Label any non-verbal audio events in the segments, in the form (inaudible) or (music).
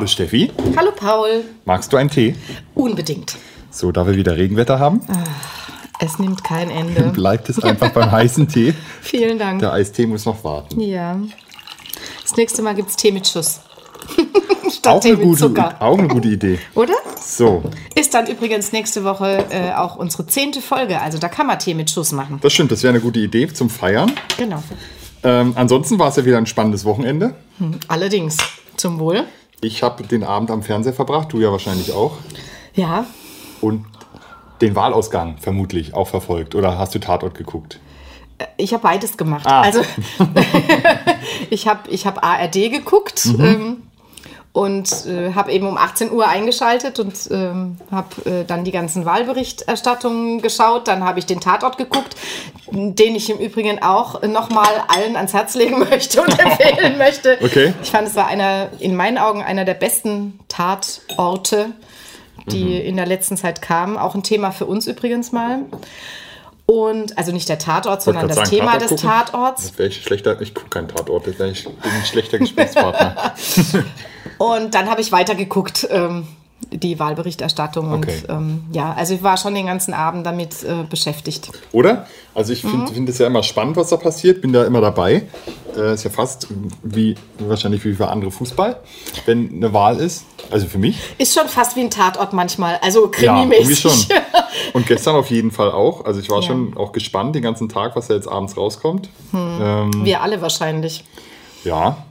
Hallo Steffi, Hallo Paul. magst du einen Tee? Unbedingt. So, da wir wieder Regenwetter haben, Es nimmt kein Ende. (laughs) bleibt es einfach beim heißen Tee. (laughs) Vielen Dank. Der Eistee muss noch warten. Ja. Das nächste Mal gibt es Tee mit Schuss. (laughs) Statt Auch Tee eine, mit gute, Zucker. auch eine gute Idee. Oder? So, Ist dann übrigens nächste Woche äh, auch unsere zehnte Folge. Also da kann man Tee mit Schuss machen. das stimmt, das wäre eine gute Idee zum Feiern. Genau. Ähm, ansonsten war es ja wieder ein spannendes Wochenende. Allerdings. Zum Wohl. Ich habe den Abend am Fernseher verbracht, du ja wahrscheinlich auch. Ja. Und den Wahlausgang vermutlich auch verfolgt. Oder hast du Tatort geguckt? Ich habe beides gemacht. Ah. Also ich (laughs) habe ich hab ARD geguckt ähm, und äh, habe eben um 18 Uhr eingeschaltet und ähm, habe äh, dann die ganzen Wahlberichterstattungen geschaut. Dann habe ich den Tatort geguckt, den ich im Übrigen auch nochmal allen ans Herz legen (laughs) möchte und empfehlen möchte. Okay. Ich fand, es war einer, in meinen Augen einer der besten Tatorte, die in der letzten Zeit kamen. Auch ein Thema für uns übrigens mal. Und also nicht der Tatort, sondern das sagen, Thema Tatort des gucken? Tatorts. Das wäre ich schlechter. Ich gucke keinen Tatort, ich bin ein schlechter (laughs) Gesprächspartner. (laughs) Und dann habe ich weitergeguckt, ähm, die Wahlberichterstattung. Okay. Und ähm, ja, also ich war schon den ganzen Abend damit äh, beschäftigt. Oder? Also ich finde find es ja immer spannend, was da passiert. Bin da immer dabei. Äh, ist ja fast wie wahrscheinlich wie für andere Fußball, wenn eine Wahl ist. Also für mich. Ist schon fast wie ein Tatort manchmal, also Ja, irgendwie krimimäßig. schon. (laughs) Und gestern auf jeden Fall auch. Also ich war Ja. schon auch gespannt den ganzen Tag, was da jetzt abends rauskommt. Ähm, Wir alle wahrscheinlich. ja.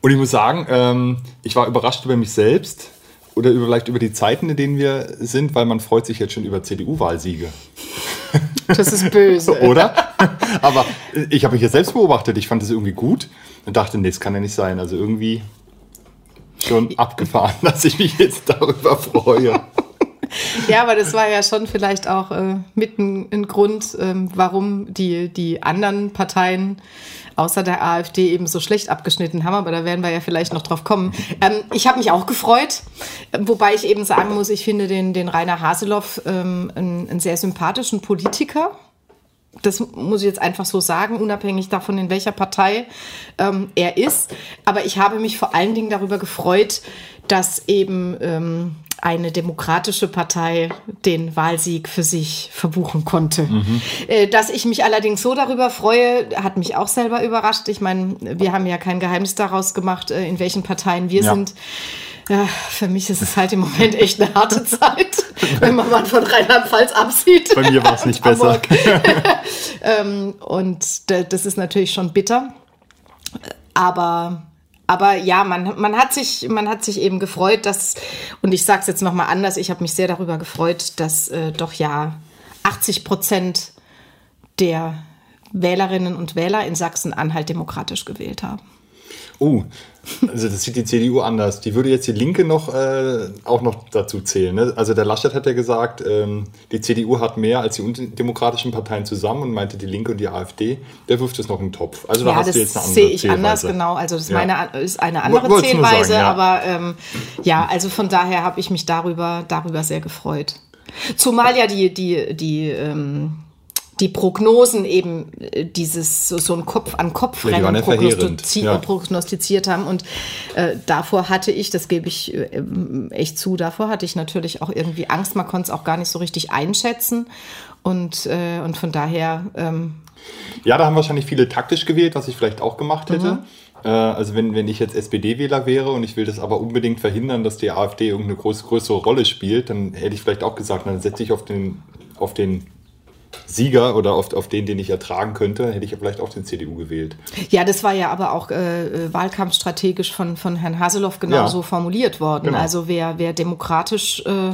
Und ich muss sagen, ähm, ich war überrascht über mich selbst oder über, vielleicht über die Zeiten, in denen wir sind, weil man freut sich jetzt schon über CDU-Wahlsiege. Das ist böse. (laughs) Oder? Aber ich habe mich jetzt selbst beobachtet. Ich fand es irgendwie gut und dachte, nee, das kann ja nicht sein. Also irgendwie schon abgefahren, (laughs) dass ich mich jetzt darüber freue. Ja, aber das war ja schon vielleicht auch äh, mit ein, ein Grund, ähm, warum die, die anderen Parteien außer der AfD eben so schlecht abgeschnitten haben. Aber da werden wir ja vielleicht noch drauf kommen. Ähm, ich habe mich auch gefreut, äh, wobei ich eben sagen muss, ich finde den, den Rainer Haseloff ähm, einen, einen sehr sympathischen Politiker. Das muss ich jetzt einfach so sagen, unabhängig davon, in welcher Partei ähm, er ist. Aber ich habe mich vor allen Dingen darüber gefreut, dass eben ähm, eine demokratische Partei den Wahlsieg für sich verbuchen konnte. Äh, dass ich mich allerdings so darüber freue, hat mich auch selber überrascht. Ich meine, wir haben ja kein Geheimnis daraus gemacht, äh, in welchen Parteien wir Ja. sind. Ja, für mich ist es halt im Moment echt eine harte Zeit, (laughs) wenn man mal von Rheinland-Pfalz absieht. Bei mir war es nicht besser. (laughs) Ähm, und das ist natürlich schon bitter. Aber, aber ja, man, man, hat sich, man hat sich eben gefreut, dass, und ich sage es jetzt nochmal anders, ich habe mich sehr darüber gefreut, dass äh, doch ja 80 Prozent der Wählerinnen und Wähler in Sachsen-Anhalt demokratisch gewählt haben. Oh, also das sieht die CDU anders. Die würde jetzt die Linke noch äh, auch noch dazu zählen. Ne? Also der Laschet hat ja gesagt, ähm, die CDU hat mehr als die undemokratischen Parteien zusammen und meinte die Linke und die AfD. Der wirft es noch in den Topf. Also da ja, hast das du jetzt eine andere sehe ich anders, Zählweise. genau. Also das ist, Ja. meine, ist eine andere nur Zählweise, sagen, ja. aber ähm, ja, also von daher habe ich mich darüber, darüber sehr gefreut. Zumal ja die, die, die, ähm, die Prognosen eben äh, dieses so, so ein Kopf an Kopf Rennen ja verheerend, prognostizi ja. prognostiziert haben und äh, davor hatte ich, das gebe ich äh, ähm, echt zu, davor hatte ich natürlich auch irgendwie Angst, man konnte es auch gar nicht so richtig einschätzen und, äh, und von daher ähm, Ja, da haben wahrscheinlich viele taktisch gewählt, was ich vielleicht auch gemacht hätte. Mhm. Also wenn, wenn ich jetzt SPD-Wähler wäre und ich will das aber unbedingt verhindern, dass die AfD irgendeine groß, größere Rolle spielt, dann hätte ich vielleicht auch gesagt, dann setze ich auf den, auf den Sieger oder auf, auf den, den ich ertragen könnte, hätte ich ja vielleicht auch den CDU gewählt. Ja, das war ja aber auch äh, wahlkampfstrategisch von, von Herrn Haseloff genauso Ja. formuliert worden. Genau. Also wer, wer demokratisch äh,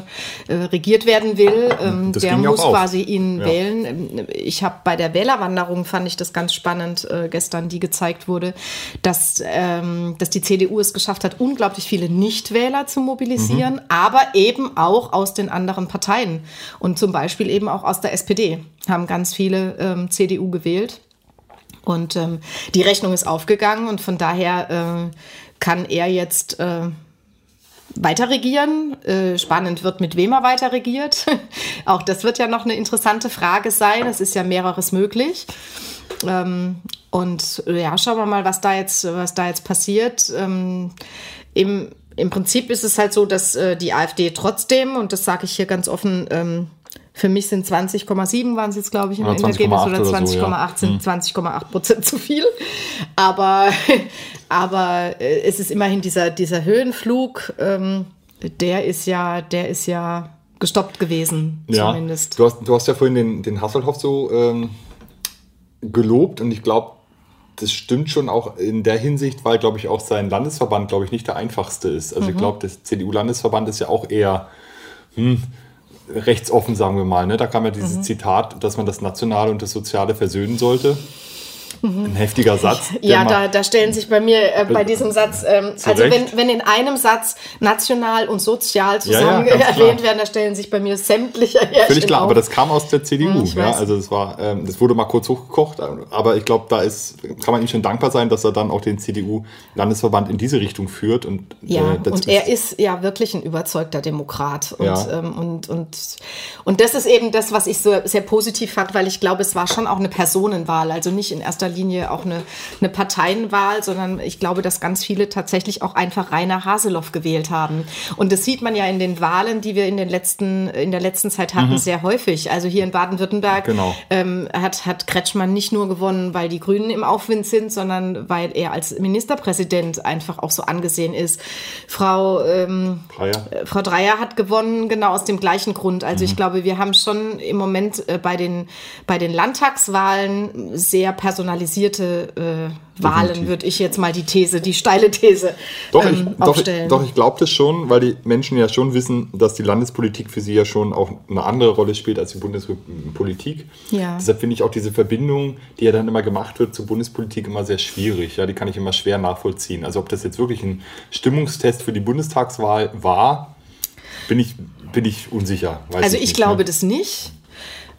äh, regiert werden will, ähm, der muss quasi ihn Ja. wählen. Ähm, Ich habe bei der Wählerwanderung, fand ich das ganz spannend äh, gestern, die gezeigt wurde, dass, ähm, dass die CDU es geschafft hat, unglaublich viele Nichtwähler zu mobilisieren, Mhm. aber eben auch aus den anderen Parteien und zum Beispiel eben auch aus der SPD haben ganz viele ähm, CDU gewählt. Und ähm, die Rechnung ist aufgegangen und von daher äh, kann er jetzt äh, weiter regieren. Äh, spannend wird, mit wem er weiter regiert. (laughs) Auch das wird ja noch eine interessante Frage sein. Es ist ja mehreres möglich. Ähm, und ja, schauen wir mal, was da jetzt, was da jetzt passiert. Ähm, im, im Prinzip ist es halt so, dass äh, die AfD trotzdem, und das sage ich hier ganz offen, ähm, für mich sind 20,7 waren es jetzt, glaube ich, im Ja, Endergebnis oder 20,8 so, ja. Hm. sind 20,8 Prozent zu viel. Aber, (laughs) aber äh, es ist immerhin dieser, dieser Höhenflug, ähm, der ist ja, der ist ja gestoppt gewesen, Ja, zumindest. du hast, du hast ja vorhin den, den Hasselhoff so ähm, gelobt und ich glaube, das stimmt schon auch in der Hinsicht, weil, glaube ich, auch sein Landesverband, glaube ich, nicht der einfachste ist. Also ich glaube, das CDU-Landesverband ist ja auch eher hm, rechtsoffen, sagen wir mal. Ne? Da kam ja dieses Zitat, dass man das Nationale und das Soziale versöhnen sollte. Ein heftiger Satz. Ja, da, da stellen sich bei mir äh, bei diesem Satz, ähm, also wenn, wenn in einem Satz national und sozial ja, zusammen ganz klar. erwähnt werden, da stellen sich bei mir sämtliche Härchen Völlig klar, auf. aber das kam aus der CDU. Hm, ja, also das war, ähm, das wurde mal kurz hochgekocht, aber ich glaube, da ist, kann man ihm schon dankbar sein, dass er dann auch den CDU-Landesverband in diese Richtung führt. Und, Ja, äh, und er ist ja wirklich ein überzeugter Demokrat. Und, Ja. ähm, und, und, und das ist eben das, was ich so sehr positiv fand, weil ich glaube, es war schon auch eine Personenwahl, also nicht in erster Linie auch eine, eine Parteienwahl, sondern ich glaube, dass ganz viele tatsächlich auch einfach Rainer Haseloff gewählt haben. Und das sieht man ja in den Wahlen, die wir in, den letzten, in der letzten Zeit hatten, sehr häufig. Also hier in Baden-Württemberg Mhm. Genau. ähm, hat, hat Kretschmann nicht nur gewonnen, weil die Grünen im Aufwind sind, sondern weil er als Ministerpräsident einfach auch so angesehen ist. Frau, ähm, Dreier. äh, Frau Dreier hat gewonnen, genau aus dem gleichen Grund. Also Mhm. ich glaube, wir haben schon im Moment äh, bei, den, bei den Landtagswahlen sehr personalisierte äh, Wahlen, würde ich jetzt mal die These, die steile These Doch, ich, ähm, doch, ich, aufstellen. doch, ich glaube das schon, weil die Menschen ja schon wissen, dass die Landespolitik für sie ja schon auch eine andere Rolle spielt als die Bundespolitik. Ja. Deshalb finde ich auch diese Verbindung, die ja dann immer gemacht wird zur Bundespolitik, immer sehr schwierig. Ja, die kann ich immer schwer nachvollziehen. Also ob das jetzt wirklich ein Stimmungstest für die Bundestagswahl war, bin ich, bin ich unsicher. Also ich nicht, glaube ne? das nicht.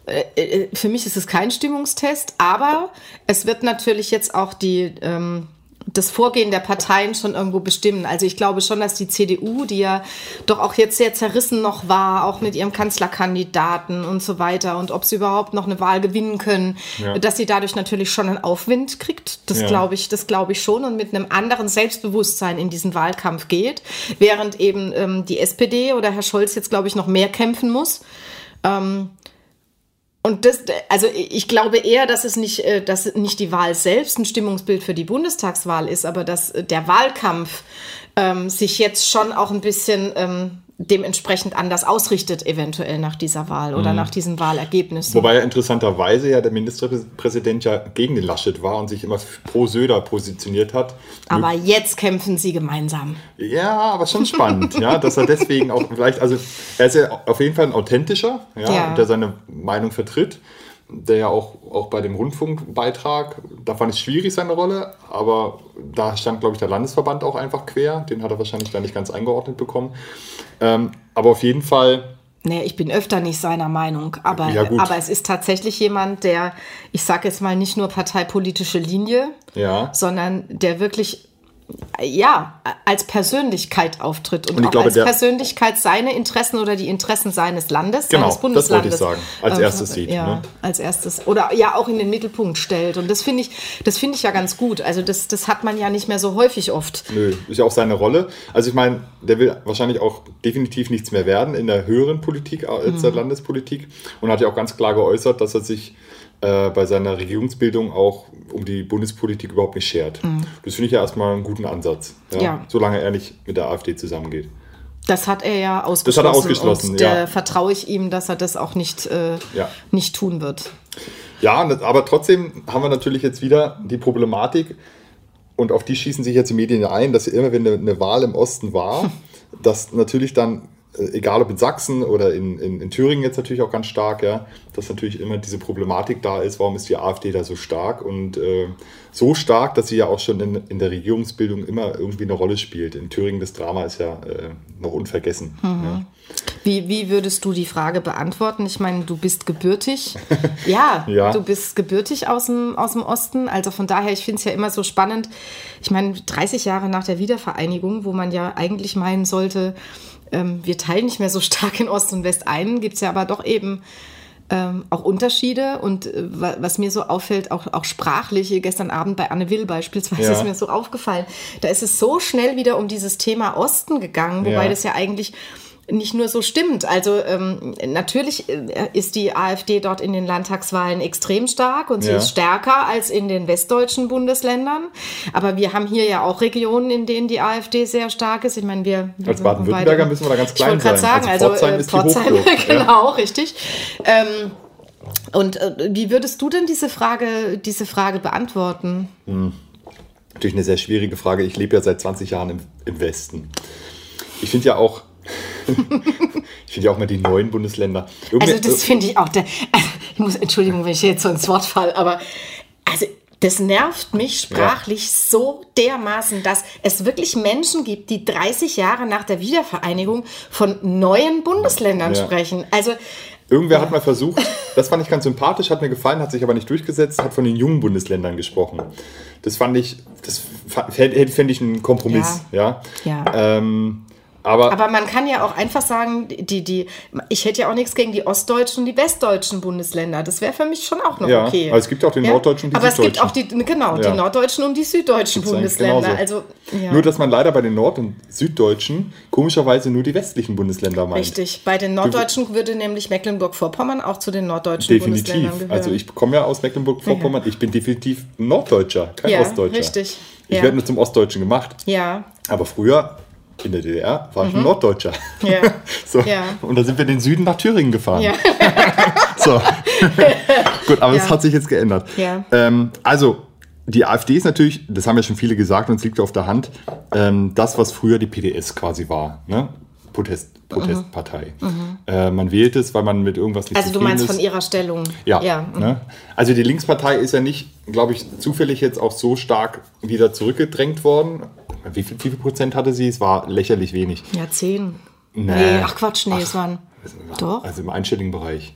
Äh, äh, Für mich ist es kein Stimmungstest, aber es wird natürlich jetzt auch die, ähm, das Vorgehen der Parteien schon irgendwo bestimmen. Also ich glaube schon, dass die CDU, die ja doch auch jetzt sehr zerrissen noch war, auch mit ihrem Kanzlerkandidaten und so weiter und ob sie überhaupt noch eine Wahl gewinnen können, Ja. dass sie dadurch natürlich schon einen Aufwind kriegt. Das Ja. glaube ich, das glaube ich schon und mit einem anderen Selbstbewusstsein in diesen Wahlkampf geht, während eben ähm, die SPD oder Herr Scholz jetzt glaube ich noch mehr kämpfen muss. Und das, also ich glaube eher, dass es nicht, äh, dass nicht die Wahl selbst ein Stimmungsbild für die Bundestagswahl ist, aber dass der Wahlkampf ähm, sich jetzt schon auch ein bisschen ähm, dementsprechend anders ausrichtet, eventuell nach dieser Wahl oder nach diesen Wahlergebnissen. Wobei ja interessanterweise ja der Ministerpräsident ja gegen den Laschet war und sich immer pro Söder positioniert hat. aber jetzt kämpfen sie gemeinsam. Ja, aber schon spannend, ja, dass er deswegen auch vielleicht, also er ist ja auf jeden Fall ein authentischer, ja, Ja. der seine Meinung vertritt, der ja auch, auch bei dem Rundfunkbeitrag, da fand ich schwierig seine Rolle, aber da stand, glaube ich, der Landesverband auch einfach quer, den hat er wahrscheinlich da nicht ganz eingeordnet bekommen. Ähm, aber auf jeden Fall, Nee, ich bin öfter nicht seiner Meinung, aber, Ja, aber es ist tatsächlich jemand, der, ich sage jetzt mal nicht nur parteipolitische Linie, ja, sondern der wirklich ja, als Persönlichkeit auftritt und, Und auch glaube, als Persönlichkeit seine Interessen oder die Interessen seines Landes, Genau, seines das wollte Bundeslandes. ich sagen. Als erstes sieht, Ja, ne? als erstes. Oder ja auch in den Mittelpunkt stellt. Und das finde ich, das finde ich ja ganz gut. Also das, das hat man ja nicht mehr so häufig oft. Nö, ist ja auch seine Rolle. Also ich meine, der will wahrscheinlich auch definitiv nichts mehr werden in der höheren Politik als Mhm. der Landespolitik und hat ja auch ganz klar geäußert, dass er sich äh, bei seiner Regierungsbildung auch um die Bundespolitik überhaupt nicht schert. Das finde ich ja erstmal einen guten Ansatz, ja? Mhm. Ja. solange er nicht mit der AfD zusammengeht. Das hat er ja ausgeschlossen. ausgeschlossen, und da ja. vertraue ich ihm, dass er das auch nicht, äh, Ja. nicht tun wird. Ja, das- aber trotzdem haben wir natürlich jetzt wieder die Problematik, und auf die schießen sich jetzt die Medien ein, dass immer, wenn eine, Wahl im Osten war, dass natürlich dann, äh, egal ob in Sachsen oder in, in, in Thüringen jetzt natürlich auch ganz stark, ja, dass natürlich immer diese Problematik da ist, warum ist die AfD da so stark und äh, so stark, dass sie ja auch schon in, in der Regierungsbildung immer irgendwie eine Rolle spielt. In Thüringen das Drama ist ja äh, noch unvergessen. Ja. Wie, wie würdest du die Frage beantworten? Ich meine, du bist gebürtig. (laughs) Ja, Ja. du bist gebürtig aus dem, aus dem Osten. Also von daher, ich finde es ja immer so spannend. Ich meine, 30 Jahre nach der Wiedervereinigung, wo man ja eigentlich meinen sollte, ähm, wir teilen nicht mehr so stark in Ost und West ein, gibt es ja aber doch eben ähm, auch Unterschiede und äh, was mir so auffällt, auch, auch sprachlich, gestern Abend bei Anne Will beispielsweise ja. ist mir so aufgefallen, da ist es so schnell wieder um dieses Thema Osten gegangen, wobei ja. das ja eigentlich nicht nur so stimmt. Also ähm, natürlich äh, ist die AfD dort in den Landtagswahlen extrem stark und sie ja. ist stärker als in den westdeutschen Bundesländern. Aber wir haben hier ja auch Regionen, in denen die AfD sehr stark ist. Ich meine, wir als Baden-Württemberger müssen wir da ganz klein ich sein. Sagen, also, also Pforzheim, äh, Pforzheim (laughs) genau, ja. richtig. Ähm, und äh, wie würdest du denn diese Frage, diese Frage beantworten? Hm. Natürlich eine sehr schwierige Frage. Ich lebe ja seit 20 Jahren im, im Westen. Ich finde ja auch, ich finde ja auch mal die neuen Bundesländer. Irgendwie, also das finde ich auch. Der, also ich muss, Entschuldigung, wenn ich jetzt so ins Wort falle, aber also das nervt mich sprachlich ja. so dermaßen, dass es wirklich Menschen gibt, die 30 Jahre nach der Wiedervereinigung von neuen Bundesländern ja. sprechen. Also Irgendwer ja. hat mal versucht, das fand ich ganz sympathisch, hat mir gefallen, hat sich aber nicht durchgesetzt, hat von den jungen Bundesländern gesprochen. Das fand ich, das fände ich ein Kompromiss. Ja. ja. Ähm, aber, aber man kann ja auch einfach sagen, die, die, ich hätte ja auch nichts gegen die ostdeutschen und die westdeutschen Bundesländer. Das wäre für mich schon auch noch ja, okay. Aber es gibt auch den ja? norddeutschen und die aber süddeutschen. Aber es gibt auch die, genau, ja. die norddeutschen und die süddeutschen Bundesländer. Also. Nur, dass man leider bei den nord- und süddeutschen komischerweise nur die westlichen Bundesländer meint. Richtig. Bei den norddeutschen würde nämlich Mecklenburg-Vorpommern auch zu den norddeutschen definitiv. Bundesländern gehören. Also ich komme ja aus Mecklenburg-Vorpommern. Ich bin definitiv Norddeutscher, kein Ostdeutscher. richtig. Ich werde nur zum Ostdeutschen gemacht. Ja. Aber früher in der DDR war ich mhm. ein Norddeutscher. Ja. (laughs) so. Ja. Und da sind wir den Süden nach Thüringen gefahren. Ja. (laughs) so. (laughs) Gut, aber ja. das hat sich jetzt geändert. Ja. Ähm, also, die AfD ist natürlich, das haben ja schon viele gesagt und es liegt auf der Hand, ähm, das, was früher die PDS quasi war. Ne? Protest, Protestpartei. Mhm. mhm. Äh, man wählt es, weil man mit irgendwas nicht Also du meinst ist. von ihrer Stellung. Ja. ja. Ne? Also die Linkspartei ist ja nicht, glaube ich, zufällig jetzt auch so stark wieder zurückgedrängt worden. Wie viel, wie viel Prozent hatte sie? Es war lächerlich wenig. Ja, zehn. Nee, nee ach Quatsch, nee, ach, es waren. Doch. Also im einstelligen Bereich.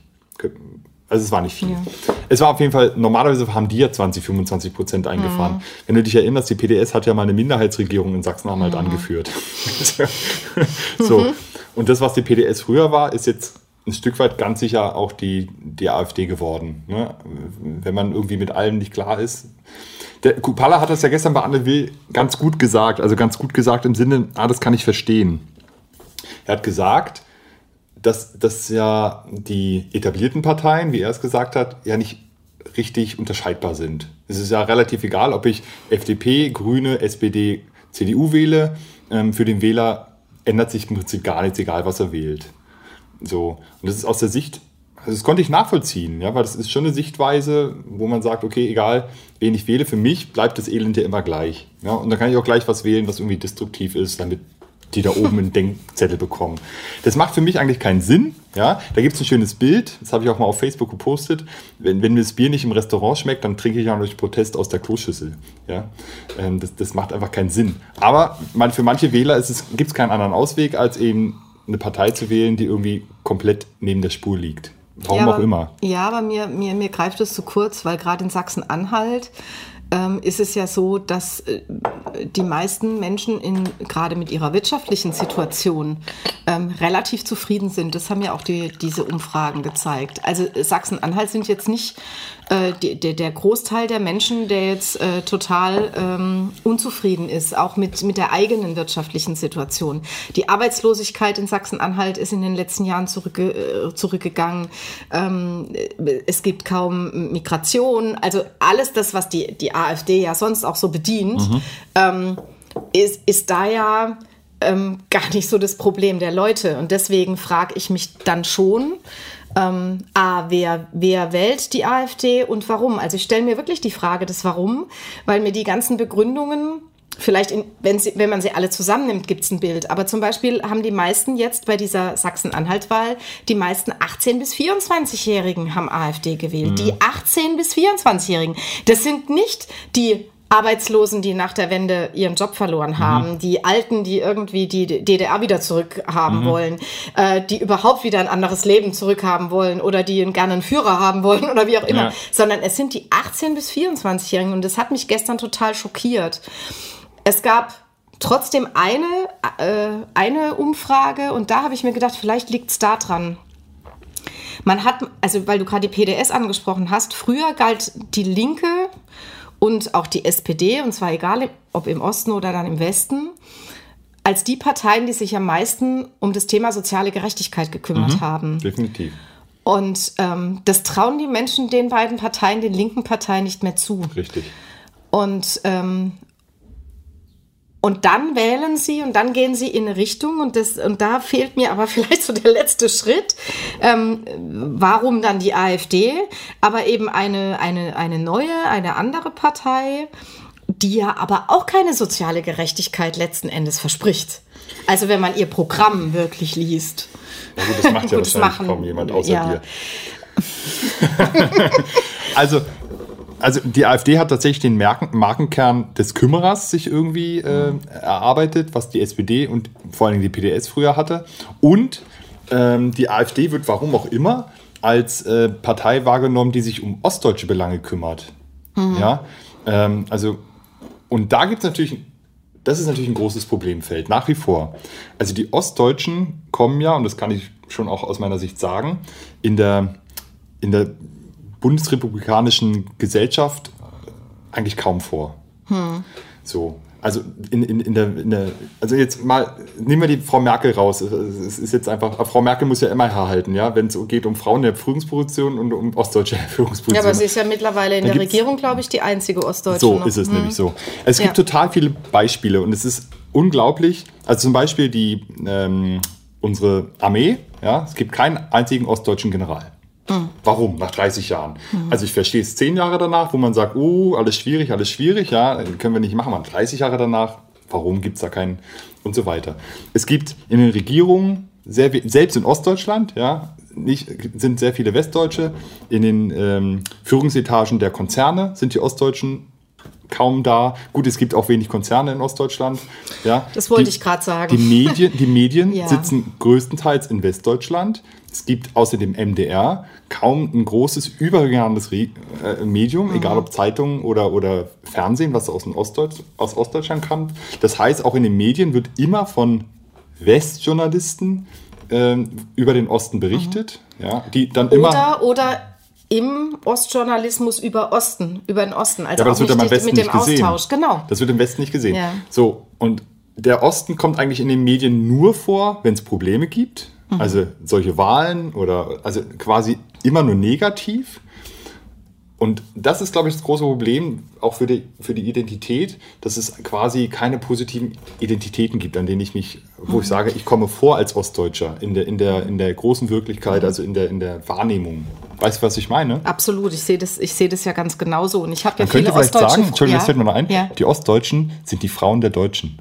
Also es war nicht viel. Ja. Es war auf jeden Fall, normalerweise haben die ja 20, 25 Prozent eingefahren. Mhm. Wenn du dich erinnerst, die PDS hat ja mal eine Minderheitsregierung in Sachsen-Anhalt mhm. angeführt. (laughs) (laughs) so. Mhm. Und das, was die PDS früher war, ist jetzt ein Stück weit ganz sicher auch die, die AfD geworden. Ne? Wenn man irgendwie mit allem nicht klar ist. Der Kupala hat das ja gestern bei Anne Will ganz gut gesagt. Also ganz gut gesagt im Sinne, ah, das kann ich verstehen. Er hat gesagt, dass, dass ja die etablierten Parteien, wie er es gesagt hat, ja nicht richtig unterscheidbar sind. Es ist ja relativ egal, ob ich FDP, Grüne, SPD, CDU wähle. Ähm, für den Wähler ändert sich im Prinzip gar nichts, egal was er wählt. So. Und das ist aus der Sicht, also das konnte ich nachvollziehen, ja, weil das ist schon eine Sichtweise, wo man sagt, okay, egal wen ich wähle, für mich bleibt das Elend ja immer gleich. Ja, und dann kann ich auch gleich was wählen, was irgendwie destruktiv ist, damit die da oben einen (laughs) Denkzettel bekommen. Das macht für mich eigentlich keinen Sinn. Ja? Da gibt es ein schönes Bild, das habe ich auch mal auf Facebook gepostet. Wenn, wenn mir das Bier nicht im Restaurant schmeckt, dann trinke ich auch durch Protest aus der Kloschüssel. Ja? Ähm, das, das macht einfach keinen Sinn. Aber man, für manche Wähler gibt es keinen anderen Ausweg, als eben eine Partei zu wählen, die irgendwie komplett neben der Spur liegt. Warum ja, aber, auch immer. Ja, aber mir, mir, mir greift es zu kurz, weil gerade in Sachsen-Anhalt ist es ja so, dass äh, die meisten Menschen in, gerade mit ihrer wirtschaftlichen Situation ähm, relativ zufrieden sind. Das haben ja auch die, diese Umfragen gezeigt. Also Sachsen-Anhalt sind jetzt nicht äh, die, der, der, Großteil der Menschen, der jetzt äh, total ähm, unzufrieden ist, auch mit, mit der eigenen wirtschaftlichen Situation. Die Arbeitslosigkeit in Sachsen-Anhalt ist in den letzten Jahren zurückge äh, zurückgegangen. Ähm, es gibt kaum Migration. Also alles das, was die, die AfD ja sonst auch so bedient, mhm. ähm, ist, ist da ja ähm, gar nicht so das Problem der Leute. Und deswegen frage ich mich dann schon, ähm, A, wer, wer wählt die AfD und warum? Also ich stelle mir wirklich die Frage des Warum, weil mir die ganzen Begründungen Vielleicht, in, wenn, sie, wenn man sie alle zusammennimmt, gibt es ein Bild. Aber zum Beispiel haben die meisten jetzt bei dieser Sachsen-Anhalt-Wahl, die meisten 18- bis 24-Jährigen haben AfD gewählt. Mhm. Die 18- bis 24-Jährigen. Das sind nicht die Arbeitslosen, die nach der Wende ihren Job verloren haben, mhm. die Alten, die irgendwie die DDR wieder zurückhaben mhm. wollen, äh, die überhaupt wieder ein anderes Leben zurückhaben wollen oder die einen, gerne einen Führer haben (laughs) wollen oder wie auch immer, ja. sondern es sind die 18- bis 24-Jährigen und das hat mich gestern total schockiert. Es gab trotzdem eine, äh, eine Umfrage und da habe ich mir gedacht, vielleicht liegt es daran. man hat, also weil du gerade die PDS angesprochen hast, früher galt die Linke und auch die SPD, und zwar egal ob im Osten oder dann im Westen, als die Parteien, die sich am meisten um das Thema soziale Gerechtigkeit gekümmert mhm, haben. Definitiv. Und ähm, das trauen die Menschen den beiden Parteien, den linken Parteien nicht mehr zu. Richtig. Und, ähm, und dann wählen sie und dann gehen sie in eine Richtung und, das, und da fehlt mir aber (laughs) vielleicht so der letzte Schritt. Ähm, warum dann die AfD? Aber eben eine, eine, eine neue, eine andere Partei, die ja aber auch keine soziale Gerechtigkeit letzten Endes verspricht. Also wenn man ihr Programm wirklich liest. Ja, gut, das macht ja (laughs) gut, wahrscheinlich kaum jemand außer ja. dir. (laughs) also, also die AfD hat tatsächlich den Marken Markenkern des Kümmerers sich irgendwie äh, erarbeitet, was die SPD und vor allem die PDS früher hatte. Und ähm, die AfD wird, warum auch immer, als äh, Partei wahrgenommen, die sich um ostdeutsche Belange kümmert. Mhm. Ja, ähm, also und da gibt es natürlich, das ist natürlich ein großes Problemfeld, nach wie vor. Also die Ostdeutschen kommen ja, und das kann ich schon auch aus meiner Sicht sagen, in der, in der bundesrepublikanischen Gesellschaft eigentlich kaum vor. Hm. So, also in, in, in, der, in der, also jetzt mal, nehmen wir die Frau Merkel raus. Es ist jetzt einfach, Frau Merkel muss ja immer herhalten, ja, wenn es geht um Frauen in der Führungsposition und um ostdeutsche (laughs) Führungsposition. Ja, aber sie ist ja mittlerweile in da der Regierung, glaube ich, die einzige Ostdeutsche. So noch. ist es hm. nämlich so. Es ja. gibt total viele Beispiele und es ist unglaublich. Also zum Beispiel die, ähm, unsere Armee, ja, es gibt keinen einzigen ostdeutschen General. Mhm. Warum? Nach 30 Jahren. Mhm. Also ich verstehe es zehn Jahre danach, wo man sagt, oh, alles schwierig, alles schwierig, ja, können wir nicht machen. Man 30 Jahre danach, warum gibt es da keinen und so weiter. Es gibt in den Regierungen, sehr, selbst in Ostdeutschland, ja, nicht, sind sehr viele Westdeutsche. In den ähm, Führungsetagen der Konzerne sind die Ostdeutschen kaum da. Gut, es gibt auch wenig Konzerne in Ostdeutschland. Ja. Das wollte die, ich gerade sagen. Die Medien, die Medien (laughs) ja. sitzen größtenteils in Westdeutschland. Es gibt außer dem MDR kaum ein großes übergegangenes Re äh, Medium, mhm. egal ob Zeitungen oder, oder Fernsehen, was aus, Ostdeutsch, aus Ostdeutschland kommt. Das heißt, auch in den Medien wird immer von Westjournalisten äh, über den Osten berichtet, mhm. ja, die dann oder, immer oder im Ostjournalismus über Osten, über den Osten, also ja, aber das wird im Westen mit dem nicht gesehen. Austausch, genau. Das wird im Westen nicht gesehen. Ja. So und der Osten kommt eigentlich in den Medien nur vor, wenn es Probleme gibt. Mhm. Also solche Wahlen oder also quasi immer nur negativ. Und das ist, glaube ich, das große Problem auch für die, für die Identität, dass es quasi keine positiven Identitäten gibt, an denen ich mich, wo ich mhm. sage, ich komme vor als Ostdeutscher in der, in der, in der großen Wirklichkeit, also in der, in der Wahrnehmung. Weißt du, was ich meine? Absolut, ich sehe das, ich sehe das ja ganz genauso. Und ich habe ja Man viele könnte vielleicht sagen, Entschuldigung, ja? das fällt mir noch ein, ja? die Ostdeutschen sind die Frauen der Deutschen.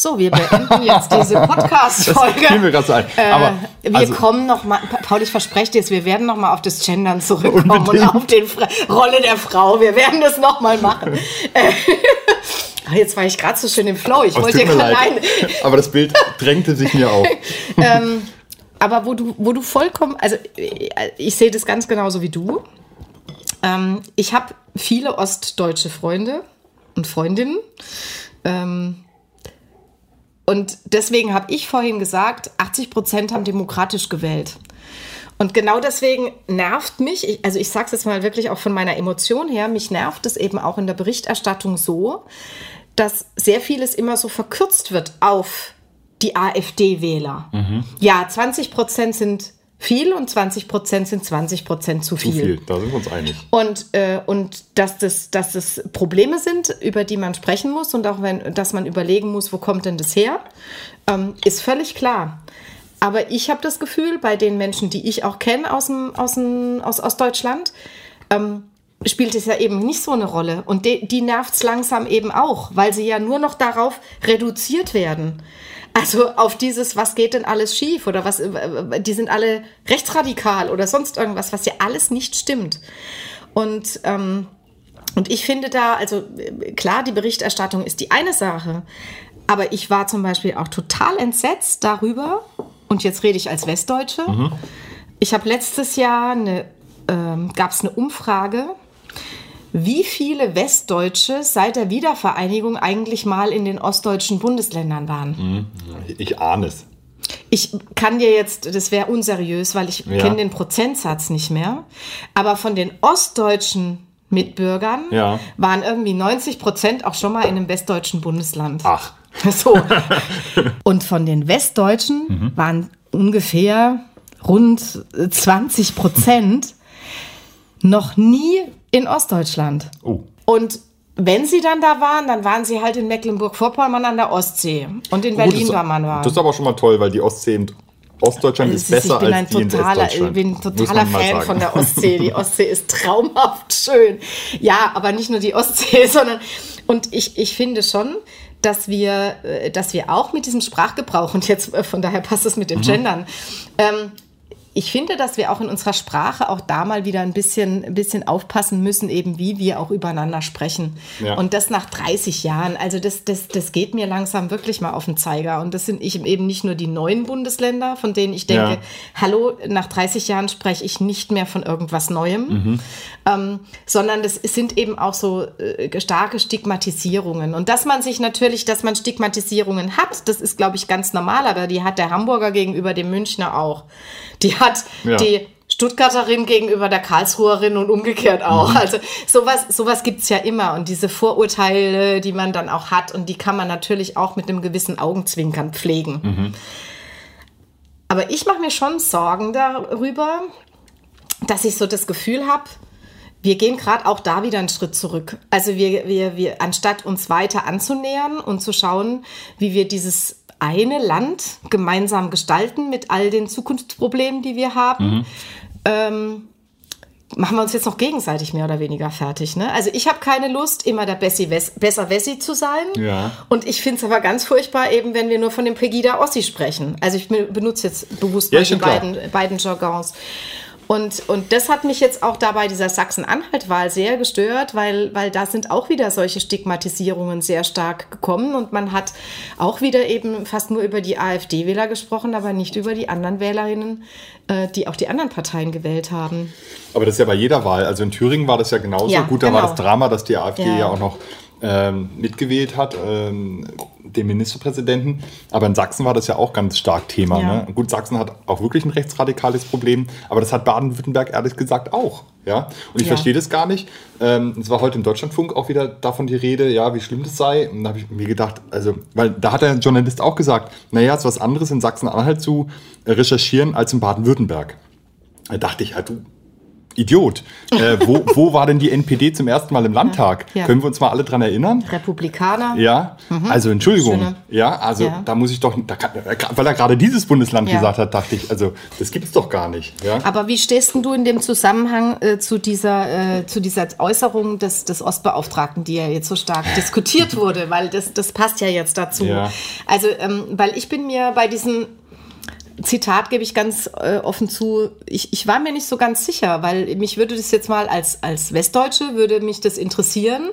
So, wir beenden jetzt diese (laughs) Podcast-Folge. So ein. Äh, Aber, wir also, kommen noch mal, Paul, ich verspreche dir, wir werden noch mal auf das Gendern zurückkommen unbedingt. und auf die Rolle der Frau. Wir werden das noch mal machen. (laughs) Äh, (laughs) jetzt war ich gerade so schön im Flow. Ich wollte ja gerade Aber das Bild drängte sich mir auf. ähm, aber wo du, wo du vollkommen, also ich sehe das ganz genauso wie du. Ähm, ich habe viele ostdeutsche Freunde und Freundinnen. Ähm, und deswegen habe ich vorhin gesagt, 80 Prozent haben demokratisch gewählt. Und genau deswegen nervt mich, also ich sage es jetzt mal wirklich auch von meiner Emotion her, mich nervt es eben auch in der Berichterstattung so, dass sehr vieles immer so verkürzt wird auf die AfD-Wähler. Mhm. Ja, 20 Prozent sind viel und 20 Prozent sind 20 Prozent zu viel. Zu viel, da sind wir uns einig. Und, äh, und dass, das, dass das Probleme sind, über die man sprechen muss und auch wenn, dass man überlegen muss, wo kommt denn das her, ähm, ist völlig klar. Aber ich habe das Gefühl, bei den Menschen, die ich auch kenne aus, dem, aus, dem, aus Ostdeutschland, ähm, spielt es ja eben nicht so eine Rolle. Und de, die nervt es langsam eben auch, weil sie ja nur noch darauf reduziert werden. Also auf dieses, was geht denn alles schief oder was, äh, die sind alle rechtsradikal oder sonst irgendwas, was ja alles nicht stimmt. Und, ähm, und ich finde da, also klar, die Berichterstattung ist die eine Sache, aber ich war zum Beispiel auch total entsetzt darüber, und jetzt rede ich als Westdeutsche. Mhm. Ich habe letztes Jahr eine, ähm, gab es eine Umfrage wie viele Westdeutsche seit der Wiedervereinigung eigentlich mal in den ostdeutschen Bundesländern waren. Mhm. Ich ahne es. Ich kann dir jetzt, das wäre unseriös, weil ich Ja. kenne den Prozentsatz nicht mehr. Aber von den ostdeutschen Mitbürgern Ja. waren irgendwie 90 Prozent auch schon mal in einem westdeutschen Bundesland. Ach, (laughs) So. (laughs) Und von den Westdeutschen Mhm. waren ungefähr rund 20 Prozent noch nie in Ostdeutschland. oh. Und wenn sie dann da waren, dann waren sie halt in Mecklenburg-Vorpommern an der Ostsee. Und in Gut, Berlin das, war man da. Das ist aber schon mal toll, weil die Ostsee in Ostdeutschland ist Es ist- besser als ein die in totaler, Westdeutschland. ich bin ein totaler Fan von der Ostsee. Die (laughs) Ostsee ist traumhaft schön. Ja, aber nicht nur die Ostsee, (laughs) sondern und ich, ich finde schon, dass wir, äh, dass wir auch mit diesem Sprachgebrauch und jetzt äh, von daher passt es mit Mhm. dem Gendern. Ähm, ich finde, dass wir auch in unserer Sprache auch da mal wieder ein bisschen, ein bisschen aufpassen müssen, eben wie wir auch übereinander sprechen. Ja. Und das nach 30 Jahren. Also das, das, das geht mir langsam wirklich mal auf den Zeiger. Und das sind eben nicht nur die neuen Bundesländer, von denen ich denke, Ja. hallo, nach 30 Jahren spreche ich nicht mehr von irgendwas Neuem, Mhm. ähm, sondern das sind eben auch so äh, starke Stigmatisierungen. Und dass man sich natürlich, dass man Stigmatisierungen hat, das ist, glaube ich, ganz normal, aber die hat der Hamburger gegenüber dem Münchner auch. Die hat Ja. die Stuttgarterin gegenüber der Karlsruherin und umgekehrt auch. Also sowas, sowas gibt es ja immer. Und diese Vorurteile, die man dann auch hat, und die kann man natürlich auch mit einem gewissen Augenzwinkern pflegen. Aber ich mache mir schon Sorgen darüber, dass ich so das Gefühl habe, wir gehen gerade auch da wieder einen Schritt zurück. Also wir, wir, wir, anstatt uns weiter anzunähern und zu schauen, wie wir dieses eine Land gemeinsam gestalten mit all den Zukunftsproblemen, die wir haben, ähm, machen wir uns jetzt noch gegenseitig mehr oder weniger fertig. Ne? Also ich habe keine Lust, immer der Bessi Wes besser Wessi zu sein. Ja. Und ich finde es aber ganz furchtbar, eben wenn wir nur von dem Pegida Ossi sprechen. Also ich benutze jetzt bewusst Ja, mal die beiden, beiden Jargons. Und, und das hat mich jetzt auch da bei dieser Sachsen-Anhalt-Wahl sehr gestört, weil, weil da sind auch wieder solche Stigmatisierungen sehr stark gekommen und man hat auch wieder eben fast nur über die AfD-Wähler gesprochen, aber nicht über die anderen Wählerinnen, äh, die auch die anderen Parteien gewählt haben. Aber das ist ja bei jeder Wahl. Also in Thüringen war das ja genauso. Ja, Gut, da war genau. das Drama, dass die AfD Ja. ja, auch noch ähm, mitgewählt hat, ähm, den Ministerpräsidenten. Aber in Sachsen war das ja auch ganz stark Thema. Ja. Ne? Gut, Sachsen hat auch wirklich ein rechtsradikales Problem, aber das hat Baden-Württemberg ehrlich gesagt auch. Ja? Und ich Ja. verstehe das gar nicht. Ähm, es war heute im Deutschlandfunk auch wieder davon die Rede, ja, wie schlimm das sei. Und da habe ich mir gedacht, also, weil da hat der Journalist auch gesagt, naja, es ist was anderes in Sachsen-Anhalt zu recherchieren als in Baden-Württemberg. Da dachte ich, ja, du Idiot. Äh, wo, wo war denn die NPD zum ersten Mal im Landtag? Ja. Können wir uns mal alle dran erinnern? Republikaner. Ja, also Entschuldigung. Schöne. Ja, also Ja. da muss ich doch, da weil er gerade dieses Bundesland Ja. gesagt hat, dachte ich, also das gibt es doch gar nicht. Ja? Aber wie stehst denn du in dem Zusammenhang äh, zu, dieser, äh, zu dieser Äußerung des, des Ostbeauftragten, die ja jetzt so stark diskutiert (laughs) wurde? Weil das, das passt ja jetzt dazu. Also, ähm, weil ich bin mir bei diesem Zitat, gebe ich ganz äh, offen zu, ich, ich war mir nicht so ganz sicher, weil mich würde das jetzt mal als, als Westdeutsche, würde mich das interessieren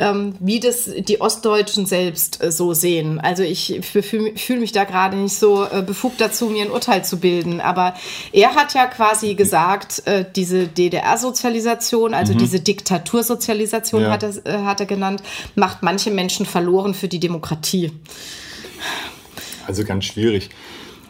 ähm, wie das die Ostdeutschen selbst äh, so sehen. Also ich fühle fühl mich da gerade nicht so äh, befugt dazu, mir ein Urteil zu bilden. Aber er hat ja quasi gesagt, äh, diese DDR-Sozialisation, also diese Diktatursozialisation Ja. hat, er, äh, hat er genannt, macht manche Menschen verloren für die Demokratie. Also ganz schwierig.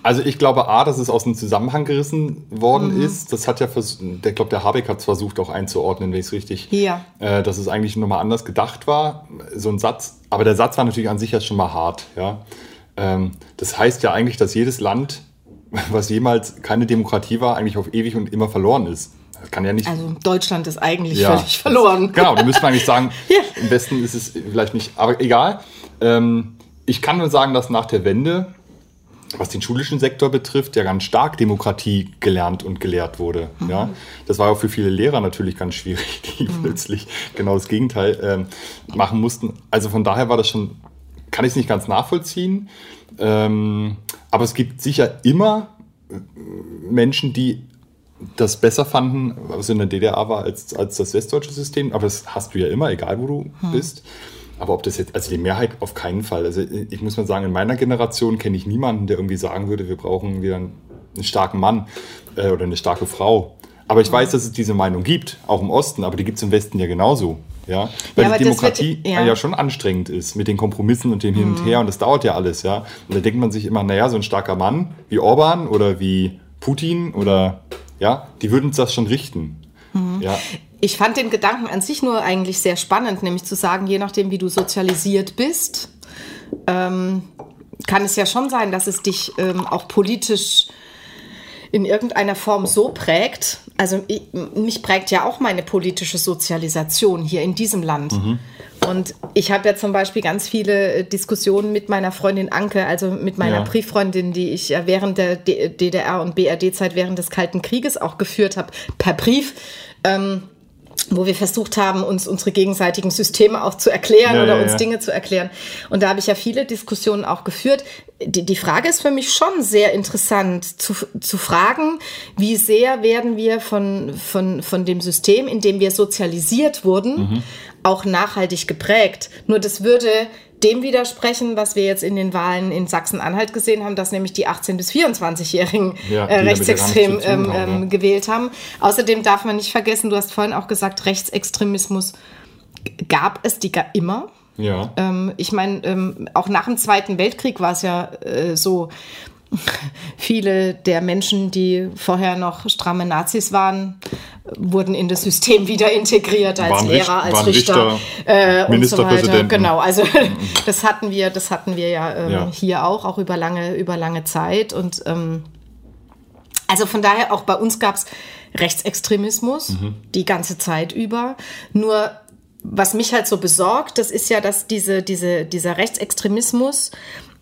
Also ich glaube A, dass es aus dem Zusammenhang gerissen worden Mhm. ist. Das hat ja, der glaube der Habeck hat es versucht auch einzuordnen, wenn ich es richtig, Ja. äh, dass es eigentlich nochmal anders gedacht war, so ein Satz. Aber der Satz war natürlich an sich ja schon mal hart. Ja? Ähm, das heißt ja eigentlich, dass jedes Land, (laughs) was jemals keine Demokratie war, eigentlich auf ewig und immer verloren ist. Das kann ja nicht. Also Deutschland ist eigentlich Ja. völlig verloren. (laughs) Genau, da müsste man eigentlich sagen, (laughs) Ja. im Westen ist es vielleicht nicht, aber egal. Ähm, ich kann nur sagen, dass nach der Wende, was den schulischen Sektor betrifft, ja ganz stark Demokratie gelernt und gelehrt wurde. Mhm. Ja, das war auch für viele Lehrer natürlich ganz schwierig, (laughs) die Mhm. plötzlich genau das Gegenteil ähm, machen mussten. Also von daher war das schon, kann ich es nicht ganz nachvollziehen. Ähm, aber es gibt sicher immer Menschen, die das besser fanden, was in der DDR war, als, als das westdeutsche System. Aber das hast du ja immer, egal wo du bist. Aber ob das jetzt, also die Mehrheit auf keinen Fall. Also ich muss mal sagen, in meiner Generation kenne ich niemanden, der irgendwie sagen würde, wir brauchen wieder einen, einen starken Mann äh, oder eine starke Frau. Aber ich weiß, dass es diese Meinung gibt, auch im Osten, aber die gibt es im Westen ja genauso. Ja, weil Ja, die Demokratie wird- ja. ja. schon anstrengend ist mit den Kompromissen und dem Hin und Her und das dauert ja alles, ja. Und da denkt man sich immer, naja, so ein starker Mann wie Orban oder wie Putin oder ja, die würden uns das schon richten. Ja, Ich fand den Gedanken an sich nur eigentlich sehr spannend, nämlich zu sagen, je nachdem, wie du sozialisiert bist, ähm, kann es ja schon sein, dass es dich ähm, auch politisch in irgendeiner Form so prägt. Also ich, mich prägt ja auch meine politische Sozialisation hier in diesem Land. Und ich habe ja zum Beispiel ganz viele äh, Diskussionen mit meiner Freundin Anke, also mit meiner Ja. Brieffreundin, die ich ja während der DDR- und BRD-Zeit während des Kalten Krieges auch geführt habe, per Brief. Ähm, wo wir versucht haben, uns unsere gegenseitigen Systeme auch zu erklären Ja, oder ja, uns ja. Dinge zu erklären. Und da habe ich ja viele Diskussionen auch geführt. Die, die Frage ist für mich schon sehr interessant zu, zu fragen, wie sehr werden wir von, von, von dem System, in dem wir sozialisiert wurden, Mhm. auch nachhaltig geprägt. Nur das würde dem widersprechen, was wir jetzt in den Wahlen in Sachsen-Anhalt gesehen haben, dass nämlich die 18- bis 24-Jährigen Ja, äh, rechtsextrem ähm, haben, ähm, ja. gewählt haben. Außerdem darf man nicht vergessen, du hast vorhin auch gesagt, Rechtsextremismus gab es die immer. ja. Ähm, ich meine, ähm, auch nach dem Zweiten Weltkrieg war es ja äh, so, (laughs) viele der Menschen, die vorher noch stramme Nazis waren, wurden in das System wieder integriert als Waren Lehrer, als Richter, Richter, äh, und so. Genau, also (laughs) das hatten wir, das hatten wir ja, ähm, Ja. hier auch, auch über lange, über lange Zeit und ähm, also von daher auch bei uns gab es Rechtsextremismus die ganze Zeit über. Nur was mich halt so besorgt, das ist ja, dass diese, diese, dieser Rechtsextremismus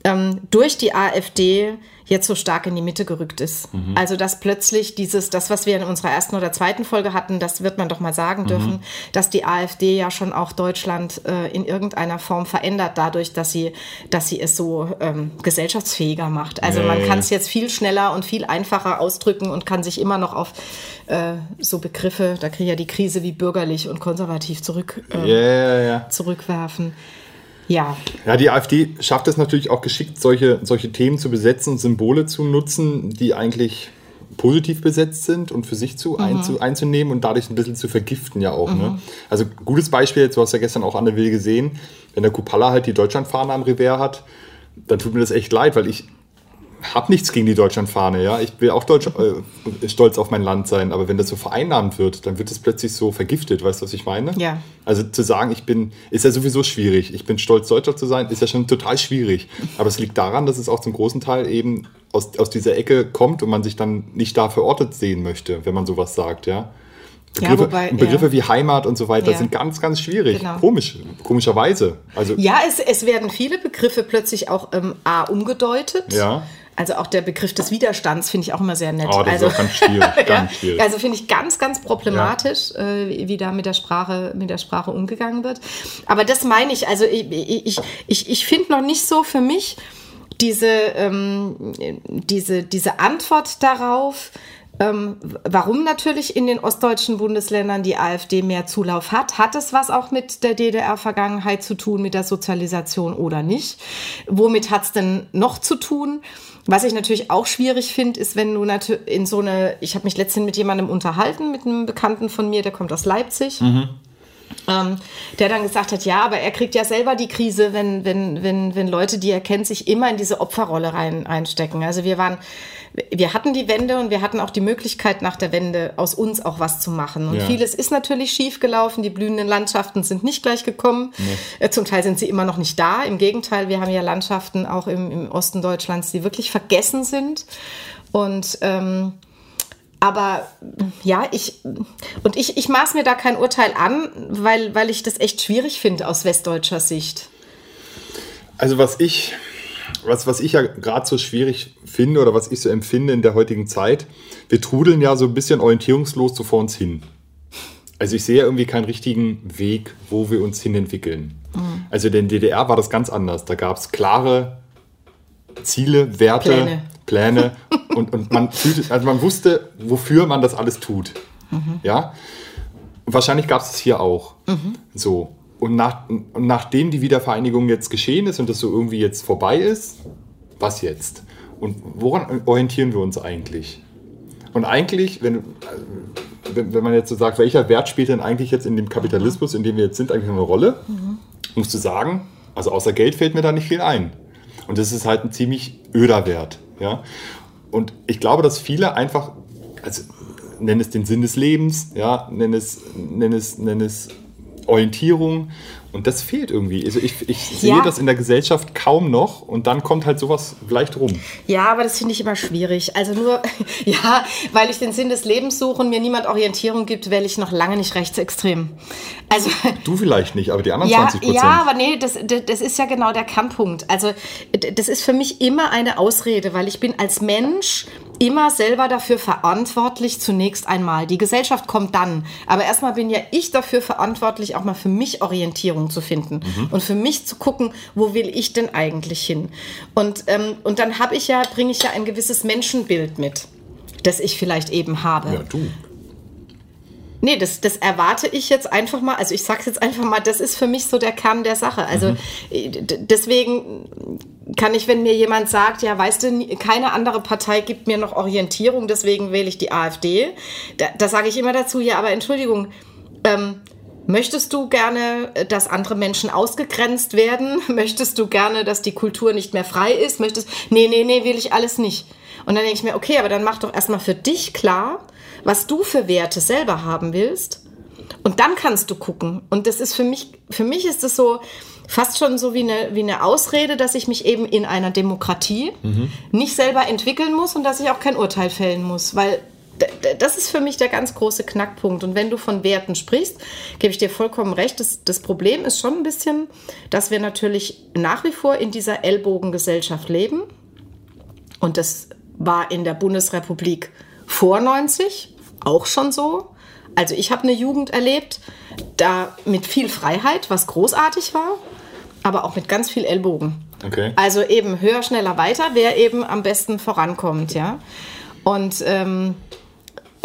ähm, durch die AfD jetzt so stark in die Mitte gerückt ist. Also dass plötzlich dieses, das, was wir in unserer ersten oder zweiten Folge hatten, das wird man doch mal sagen dürfen, dass die AfD ja schon auch Deutschland äh, in irgendeiner Form verändert, dadurch, dass sie, dass sie es so ähm, gesellschaftsfähiger macht. Also Ja, man ja, kann es jetzt viel schneller und viel einfacher ausdrücken und kann sich immer noch auf äh, so Begriffe, da kriege ich ja die Krise wie bürgerlich und konservativ zurück, äh, ja, ja. zurückwerfen. Ja, Ja, die AfD schafft es natürlich auch geschickt, solche, solche Themen zu besetzen und Symbole zu nutzen, die eigentlich positiv besetzt sind und für sich zu, einzu, einzunehmen und dadurch ein bisschen zu vergiften ja auch. Ne? Also gutes Beispiel, jetzt, du hast ja gestern auch Anne Will gesehen, wenn der Kupala halt die Deutschlandfahne am Revers hat, dann tut mir das echt leid, weil ich habe nichts gegen die Deutschlandfahne, ja. Ich will auch Deutsch, äh, stolz auf mein Land sein, aber wenn das so vereinnahmt wird, dann wird es plötzlich so vergiftet, weißt du, was ich meine? Ja. Also zu sagen, ich bin, ist ja sowieso schwierig. Ich bin stolz, Deutscher zu sein, ist ja schon total schwierig. Aber es liegt daran, dass es auch zum großen Teil eben aus, aus dieser Ecke kommt und man sich dann nicht da verortet sehen möchte, wenn man sowas sagt, ja. Ja, Begriffe, wobei, Begriffe ja. wie Heimat und so weiter Ja. sind ganz, ganz schwierig. Genau. Komisch, komischerweise. Also, ja es, es werden viele Begriffe plötzlich auch ähm, A umgedeutet. Ja. Also auch der Begriff des Widerstands finde ich auch immer sehr nett. Oh, das also, ist auch ganz schwierig, (laughs) ganz ja, schwierig. Also finde ich ganz, ganz problematisch, äh, wie- wie da mit der Sprache, mit der Sprache umgegangen wird. Aber das meine ich, also ich, ich, ich, ich finde noch nicht so für mich diese, ähm, diese, diese Antwort darauf, ähm, warum natürlich in den ostdeutschen Bundesländern die AfD mehr Zulauf hat. Hat es was auch mit der DDR-Vergangenheit zu tun, mit der Sozialisation oder nicht? Womit hat es denn noch zu tun? Was ich natürlich auch schwierig finde, ist, wenn du natürlich in so eine, ich habe mich letztens mit jemandem unterhalten, mit einem Bekannten von mir, der kommt aus Leipzig. Ähm, der dann gesagt hat, ja, aber er kriegt ja selber die Krise, wenn, wenn, wenn, wenn Leute, die er kennt, sich immer in diese Opferrolle rein, einstecken. Also wir waren, wir hatten die Wende und wir hatten auch die Möglichkeit, nach der Wende aus uns auch was zu machen. Und Ja. vieles ist natürlich schief gelaufen. Die blühenden Landschaften sind nicht gleich gekommen. Äh, Zum Teil sind sie immer noch nicht da. Im Gegenteil, wir haben ja Landschaften auch im, im Osten Deutschlands, die wirklich vergessen sind. Und ähm, aber ja, ich und ich, ich maß mir da kein Urteil an, weil, weil ich das echt schwierig finde aus westdeutscher Sicht. Also was ich, was, was ich ja gerade so schwierig finde oder was ich so empfinde in der heutigen Zeit, wir trudeln ja so ein bisschen orientierungslos so vor uns hin. Also ich sehe irgendwie keinen richtigen Weg, wo wir uns hin entwickeln. Also in der DDR war das ganz anders. Da gab es klare Ziele, Werte, Pläne. Pläne (laughs) und, und man fühlte, also man wusste, wofür man das alles tut. Ja? Und wahrscheinlich gab es es hier auch. So. Und, nach, und nachdem die Wiedervereinigung jetzt geschehen ist und das so irgendwie jetzt vorbei ist, was jetzt? Und woran orientieren wir uns eigentlich? Und eigentlich, wenn wenn, wenn man jetzt so sagt, welcher Wert spielt denn eigentlich jetzt in dem Kapitalismus, in dem wir jetzt sind, eigentlich eine Rolle, mhm. musst du sagen, also außer Geld fällt mir da nicht viel ein. Und das ist halt ein ziemlich öder Wert. Ja? Und ich glaube, dass viele einfach, also nenn es den Sinn des Lebens, ja, nenn es, nenn es, nenn es Orientierung, und das fehlt irgendwie. Also ich, ich sehe ja. das in der Gesellschaft kaum noch und dann kommt halt sowas leicht rum. Ja, aber das finde ich immer schwierig. Also nur, (laughs) ja, weil ich den Sinn des Lebens suche und mir niemand Orientierung gibt, wähle ich noch lange nicht rechtsextrem. Also, (laughs) du vielleicht nicht, aber die anderen ja, 20 Prozent. Ja, aber nee, das, das ist ja genau der Kernpunkt. Also das ist für mich immer eine Ausrede, weil ich bin als Mensch immer selber dafür verantwortlich, zunächst einmal. Die Gesellschaft kommt dann. Aber erstmal bin ja ich dafür verantwortlich, auch mal für mich Orientierung zu finden mhm. und für mich zu gucken, wo will ich denn eigentlich hin. Und, ähm, und dann habe ich ja, bringe ich ja ein gewisses Menschenbild mit, das ich vielleicht eben habe. Ja, du. Nee, das, das erwarte ich jetzt einfach mal. Also ich sage es jetzt einfach mal, das ist für mich so der Kern der Sache. Also mhm. Äh, deswegen kann ich, wenn mir jemand sagt, ja, weißt du, keine andere Partei gibt mir noch Orientierung, deswegen wähle ich die AfD, da, da sage ich immer dazu, ja, aber Entschuldigung, ähm, Möchtest du gerne, äh, dass andere Menschen ausgegrenzt werden? (laughs) Möchtest du gerne, dass die Kultur nicht mehr frei ist? Möchtest, nee, nee, nee, will ich alles nicht. Und dann denke ich mir, okay, aber dann mach doch erstmal für dich klar, was du für Werte selber haben willst. Und dann kannst du gucken. Und das ist für mich, für mich ist es so fast schon so wie eine, wie eine Ausrede, dass ich mich eben in einer Demokratie mhm. nicht selber entwickeln muss und dass ich auch kein Urteil fällen muss. Weil das ist für mich der ganz große Knackpunkt. Und wenn du von Werten sprichst, gebe ich dir vollkommen recht. Das, das, Problem ist schon ein bisschen, dass wir natürlich nach wie vor in dieser Ellbogengesellschaft leben. Und das war in der Bundesrepublik vor 90 auch schon so. Also ich habe eine Jugend erlebt, da mit viel Freiheit, was großartig war, aber auch mit ganz viel Ellbogen. Okay. Also eben höher, schneller, weiter, wer eben am besten vorankommt, ja. Und ähm,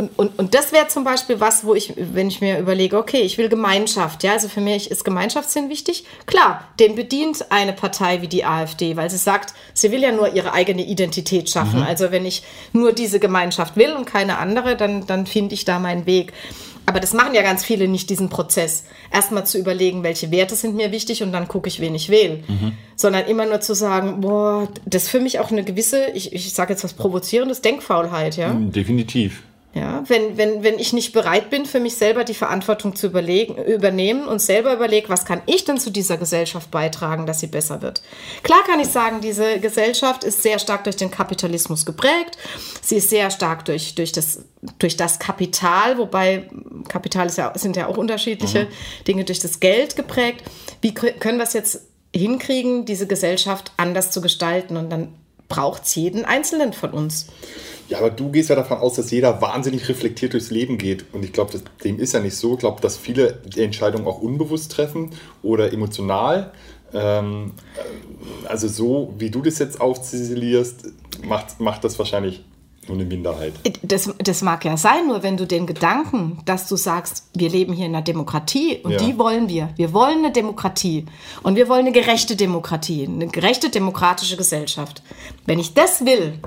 und, und, und das wäre zum Beispiel was, wo ich, wenn ich mir überlege, okay, ich will Gemeinschaft, ja, also für mich ist Gemeinschaftssinn wichtig. Klar, den bedient eine Partei wie die AfD, weil sie sagt, sie will ja nur ihre eigene Identität schaffen. Mhm. Also wenn ich nur diese Gemeinschaft will und keine andere, dann, dann finde ich da meinen Weg. Aber das machen ja ganz viele nicht, diesen Prozess. Erstmal zu überlegen, welche Werte sind mir wichtig und dann gucke ich, wen ich wähle. Mhm. Sondern immer nur zu sagen, boah, das ist für mich auch eine gewisse, ich, ich sage jetzt was Provozierendes, Denkfaulheit, ja. Definitiv. Ja, wenn, wenn, wenn ich nicht bereit bin, für mich selber die Verantwortung zu überlegen, übernehmen und selber überlege, was kann ich denn zu dieser Gesellschaft beitragen, dass sie besser wird. Klar kann ich sagen, diese Gesellschaft ist sehr stark durch den Kapitalismus geprägt. Sie ist sehr stark durch, durch, das, durch das Kapital, wobei Kapital ist ja, sind ja auch unterschiedliche mhm. Dinge, durch das Geld geprägt. Wie können wir es jetzt hinkriegen, diese Gesellschaft anders zu gestalten? Und dann braucht es jeden Einzelnen von uns. Ja, aber du gehst ja davon aus, dass jeder wahnsinnig reflektiert durchs Leben geht. Und ich glaube, dem ist ja nicht so. Ich glaube, dass viele die Entscheidungen auch unbewusst treffen oder emotional. Ähm, also so, wie du das jetzt aufziselierst, macht, macht das wahrscheinlich nur eine Minderheit. Das, das mag ja sein, nur wenn du den Gedanken, dass du sagst, wir leben hier in einer Demokratie und ja. die wollen wir. Wir wollen eine Demokratie und wir wollen eine gerechte Demokratie, eine gerechte demokratische Gesellschaft. Wenn ich das will,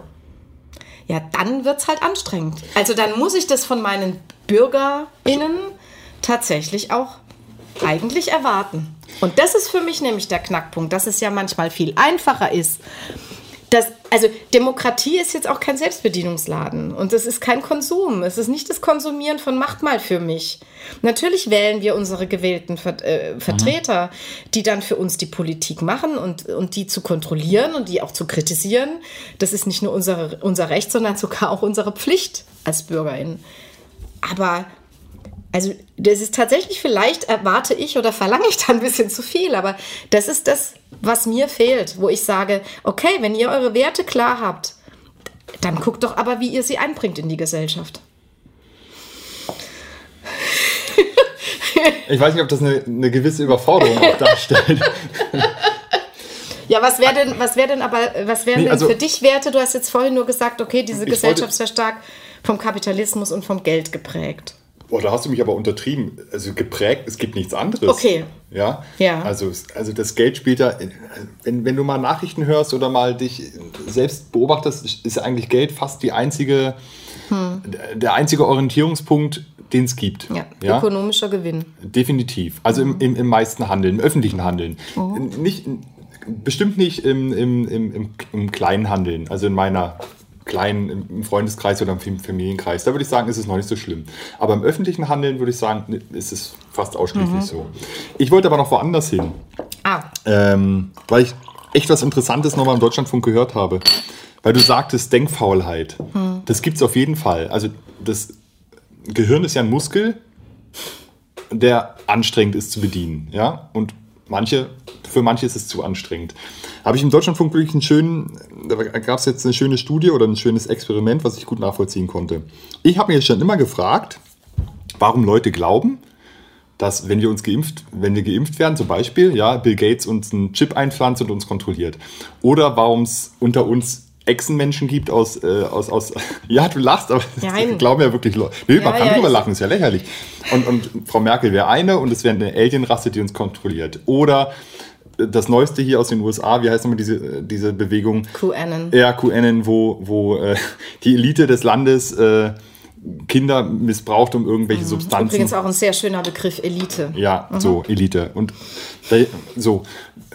ja, dann wird es halt anstrengend. Also dann muss ich das von meinen BürgerInnen tatsächlich auch eigentlich erwarten. Und das ist für mich nämlich der Knackpunkt, dass es ja manchmal viel einfacher ist, das, also Demokratie ist jetzt auch kein Selbstbedienungsladen und es ist kein Konsum. Es ist nicht das Konsumieren von Macht mal für mich. Natürlich wählen wir unsere gewählten Ver äh, Vertreter, die dann für uns die Politik machen und, und die zu kontrollieren und die auch zu kritisieren. Das ist nicht nur unsere, unser Recht, sondern sogar auch unsere Pflicht als BürgerInnen. Aber also das ist tatsächlich, vielleicht erwarte ich oder verlange ich da ein bisschen zu viel, aber das ist das, was mir fehlt, wo ich sage, okay, wenn ihr eure Werte klar habt, dann guckt doch aber, wie ihr sie einbringt in die Gesellschaft. Ich weiß nicht, ob das eine, eine gewisse Überforderung auch darstellt. (laughs) Ja, was wäre denn, was wäre denn aber, was wären nee, also, denn für dich Werte? Du hast jetzt vorhin nur gesagt, okay, diese Gesellschaft ist ja stark vom Kapitalismus und vom Geld geprägt. Boah, da hast du mich aber untertrieben. Also geprägt, es gibt nichts anderes. Okay. Ja. Ja. Also, also das Geld spielt da, wenn, wenn du mal Nachrichten hörst oder mal dich selbst beobachtest, ist eigentlich Geld fast die einzige, der einzige Orientierungspunkt, den es gibt. Ja, ökonomischer Gewinn. Definitiv. Also im, im, im meisten Handeln, im öffentlichen Handeln. Nicht, bestimmt nicht im, im, im, im, im kleinen Handeln, also in meiner kleinen im Freundeskreis oder im Familienkreis. Da würde ich sagen, ist es noch nicht so schlimm. Aber im öffentlichen Handeln würde ich sagen, ist es fast ausschließlich so. Ich wollte aber noch woanders hin. Ah, Ähm, weil ich echt was Interessantes nochmal im Deutschlandfunk gehört habe. Weil du sagtest Denkfaulheit. Das gibt es auf jeden Fall. Also das Gehirn ist ja ein Muskel, der anstrengend ist zu bedienen. Ja? Und manche, für manche ist es zu anstrengend. Habe ich im Deutschlandfunk wirklich einen schönen, da gab es jetzt eine schöne Studie oder ein schönes Experiment, was ich gut nachvollziehen konnte. Ich habe mir schon immer gefragt, warum Leute glauben, dass wenn wir uns geimpft, wenn wir geimpft werden, zum Beispiel, ja, Bill Gates uns einen Chip einpflanzt und uns kontrolliert. Oder warum es unter uns Echsenmenschen gibt aus, äh, aus, aus, (laughs) ja, du lachst, aber Nein. (laughs) das glauben ja wirklich Leute. Nee, man Ja, kann ja, drüber lachen, ist ja lächerlich. Und, und Frau Merkel wäre eine und es wäre eine Alienrasse, die uns kontrolliert. Oder äh, das Neueste hier aus den USA, wie heißt nochmal diese, äh, diese Bewegung? QAnon. Ja, QAnon, wo, wo äh, die Elite des Landes äh, Kinder missbraucht, um irgendwelche Substanzen. Übrigens auch ein sehr schöner Begriff, Elite. Ja, so, Elite. Und so,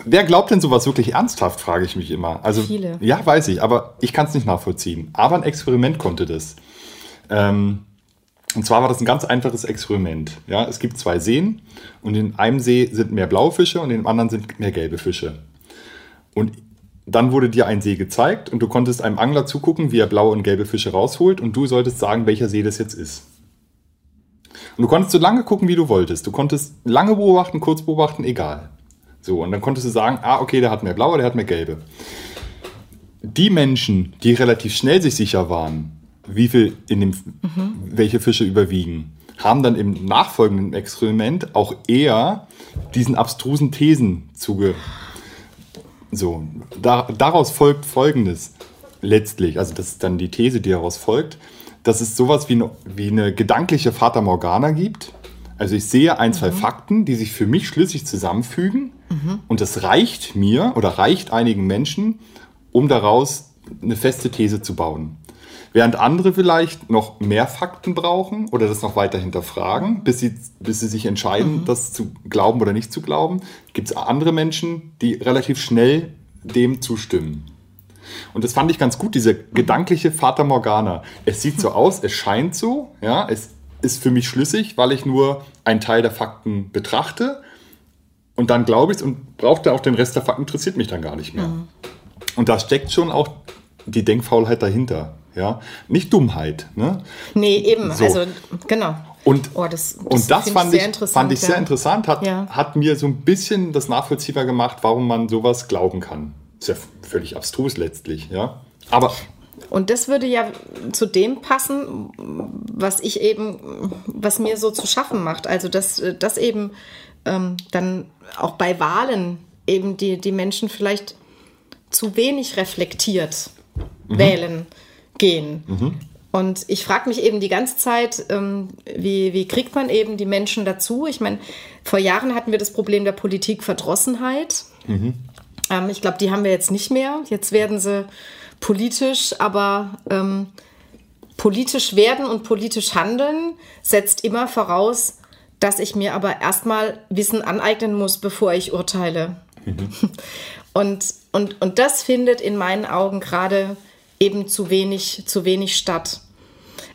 wer glaubt denn sowas wirklich ernsthaft, frage ich mich immer. Also, Viele. Ja, weiß ich, aber ich kann es nicht nachvollziehen. Aber ein Experiment konnte das. Ähm, und zwar war das ein ganz einfaches Experiment. Ja, es gibt zwei Seen und in einem See sind mehr blaue Fische und in dem anderen sind mehr gelbe Fische. Und dann wurde dir ein See gezeigt und du konntest einem Angler zugucken, wie er blaue und gelbe Fische rausholt und du solltest sagen, welcher See das jetzt ist. Und du konntest so lange gucken, wie du wolltest. Du konntest lange beobachten, kurz beobachten, egal. So, und dann konntest du sagen, ah, okay, der hat mehr blaue, der hat mehr gelbe. Die Menschen, die relativ schnell sich sicher waren, wie viel in dem, welche Fische überwiegen, haben dann im nachfolgenden Experiment auch eher diesen abstrusen Thesen zuge. So, da, daraus folgt Folgendes letztlich, also das ist dann die These, die daraus folgt, dass es sowas wie eine, wie eine gedankliche Fata Morgana gibt. Also ich sehe ein, zwei Fakten, die sich für mich schlüssig zusammenfügen und das reicht mir oder reicht einigen Menschen, um daraus eine feste These zu bauen. Während andere vielleicht noch mehr Fakten brauchen oder das noch weiter hinterfragen, bis sie, bis sie sich entscheiden, das zu glauben oder nicht zu glauben, gibt es andere Menschen, die relativ schnell dem zustimmen. Und das fand ich ganz gut, diese gedankliche Fata Morgana. Es sieht so aus, es scheint so, ja, es ist für mich schlüssig, weil ich nur einen Teil der Fakten betrachte und dann glaube ich es und brauchte auch den Rest der Fakten, interessiert mich dann gar nicht mehr. Und da steckt schon auch die Denkfaulheit dahinter. Ja? Nicht Dummheit. Ne? Nee, eben. So. Also, genau. Und, Oh, das- das und das fand, ich ich, sehr interessant, fand ich sehr ja. interessant, hat, Ja. hat mir so ein bisschen das nachvollziehbar gemacht, warum man sowas glauben kann. Ist ja völlig abstrus letztlich. Ja? Aber Und das würde ja zu dem passen, was ich eben, was mir so zu schaffen macht. Also, dass, dass eben ähm, dann auch bei Wahlen eben die, die Menschen vielleicht zu wenig reflektiert wählen gehen. Und ich frage mich eben die ganze Zeit, ähm, wie, wie kriegt man eben die Menschen dazu? Ich meine, vor Jahren hatten wir das Problem der Politikverdrossenheit. Ähm, ich glaube, die haben wir jetzt nicht mehr. Jetzt werden sie politisch, aber ähm, politisch werden und politisch handeln setzt immer voraus, dass ich mir aber erstmal Wissen aneignen muss, bevor ich urteile. (laughs) Und, und, und das findet in meinen Augen gerade eben zu wenig, zu wenig statt.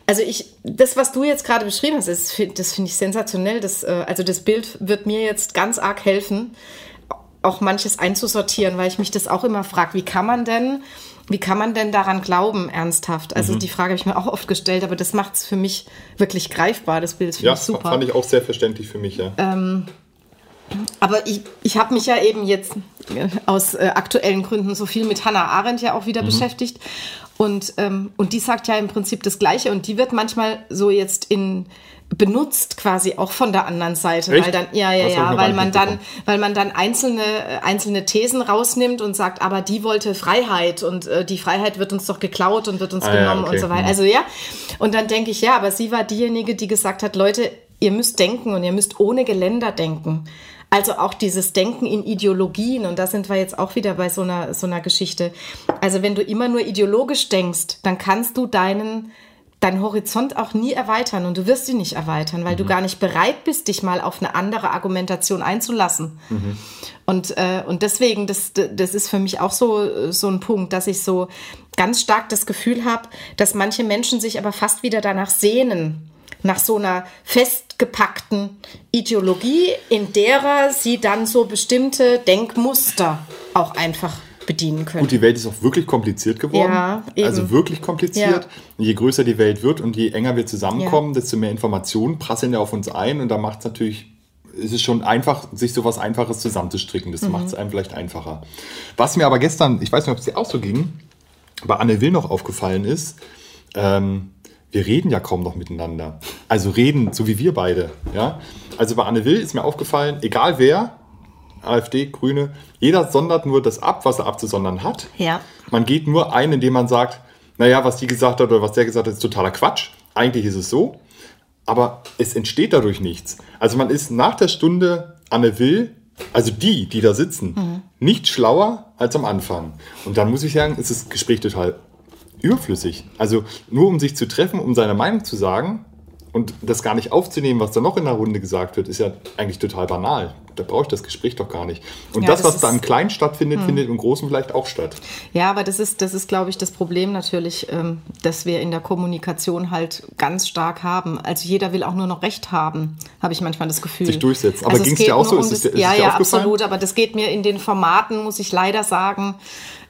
Also ich, das, was du jetzt gerade beschrieben hast, das, das finde ich sensationell. Das, äh, also das Bild wird mir jetzt ganz arg helfen, auch manches einzusortieren, weil ich mich das auch immer frage, wie kann man denn, wie kann man denn daran glauben, ernsthaft? Also die Frage habe ich mir auch oft gestellt, aber das macht es für mich wirklich greifbar. Das Bild das finde ja, ich super. fand ich auch sehr verständlich für mich. Ja. Aber ich, ich habe mich ja eben jetzt äh, aus äh, aktuellen Gründen so viel mit Hannah Arendt ja auch wieder beschäftigt. Und, ähm, und die sagt ja im Prinzip das Gleiche und die wird manchmal so jetzt in benutzt quasi auch von der anderen Seite, Echt? weil dann ja ja Das ja, weil man dann weil man dann einzelne äh, einzelne Thesen rausnimmt und sagt, aber die wollte Freiheit und äh, die Freiheit wird uns doch geklaut und wird uns Ah, ja, genommen okay. und so weiter. Mhm. Also ja, und dann denke ich, ja, aber sie war diejenige, die gesagt hat, Leute, ihr müsst denken und ihr müsst ohne Geländer denken. Also auch dieses Denken in Ideologien, und da sind wir jetzt auch wieder bei so einer, so einer Geschichte. Also wenn du immer nur ideologisch denkst, dann kannst du deinen, deinen Horizont auch nie erweitern und du wirst ihn nicht erweitern, weil du gar nicht bereit bist, dich mal auf eine andere Argumentation einzulassen. Und, äh, und deswegen, das, das ist für mich auch so, so ein Punkt, dass ich so ganz stark das Gefühl habe, dass manche Menschen sich aber fast wieder danach sehnen, nach so einer festgepackten Ideologie, in derer sie dann so bestimmte Denkmuster auch einfach bedienen können. Gut, die Welt ist auch wirklich kompliziert geworden. Ja, eben. also wirklich kompliziert. Je größer die Welt wird und je enger wir zusammenkommen, desto mehr Informationen prasseln ja auf uns ein und da macht es natürlich, es ist schon einfach, sich sowas Einfaches zusammenzustricken. Mhm. Das macht es einem vielleicht einfacher. Was mir aber gestern, ich weiß nicht, ob es dir auch so ging, bei Anne Will noch aufgefallen ist, ähm, wir reden ja kaum noch miteinander. Also reden, so wie wir beide. Ja? Also bei Anne Will ist mir aufgefallen, egal wer, AfD, Grüne, jeder sondert nur das ab, was er abzusondern hat. Ja. Man geht nur ein, indem man sagt, naja, was die gesagt hat oder was der gesagt hat, ist totaler Quatsch. Eigentlich ist es so. Aber es entsteht dadurch nichts. Also man ist nach der Stunde Anne Will, also die, die da sitzen, nicht schlauer als am Anfang. Und dann muss ich sagen, ist das Gespräch total überflüssig. Also nur um sich zu treffen, um seine Meinung zu sagen und das gar nicht aufzunehmen, was da noch in der Runde gesagt wird, ist ja eigentlich total banal. Da brauche ich das Gespräch doch gar nicht. Und Ja, das, das was da im Kleinen stattfindet, findet im Großen vielleicht auch statt. Ja, aber das ist, das ist, glaube ich, das Problem natürlich, ähm, dass wir in der Kommunikation halt ganz stark haben. Also jeder will auch nur noch Recht haben, habe ich manchmal das Gefühl. Sich durchsetzen. Aber Also es ging's geht dir auch so? Um Ist es das, ist ja, es ja, absolut. Aber das geht mir in den Formaten, muss ich leider sagen,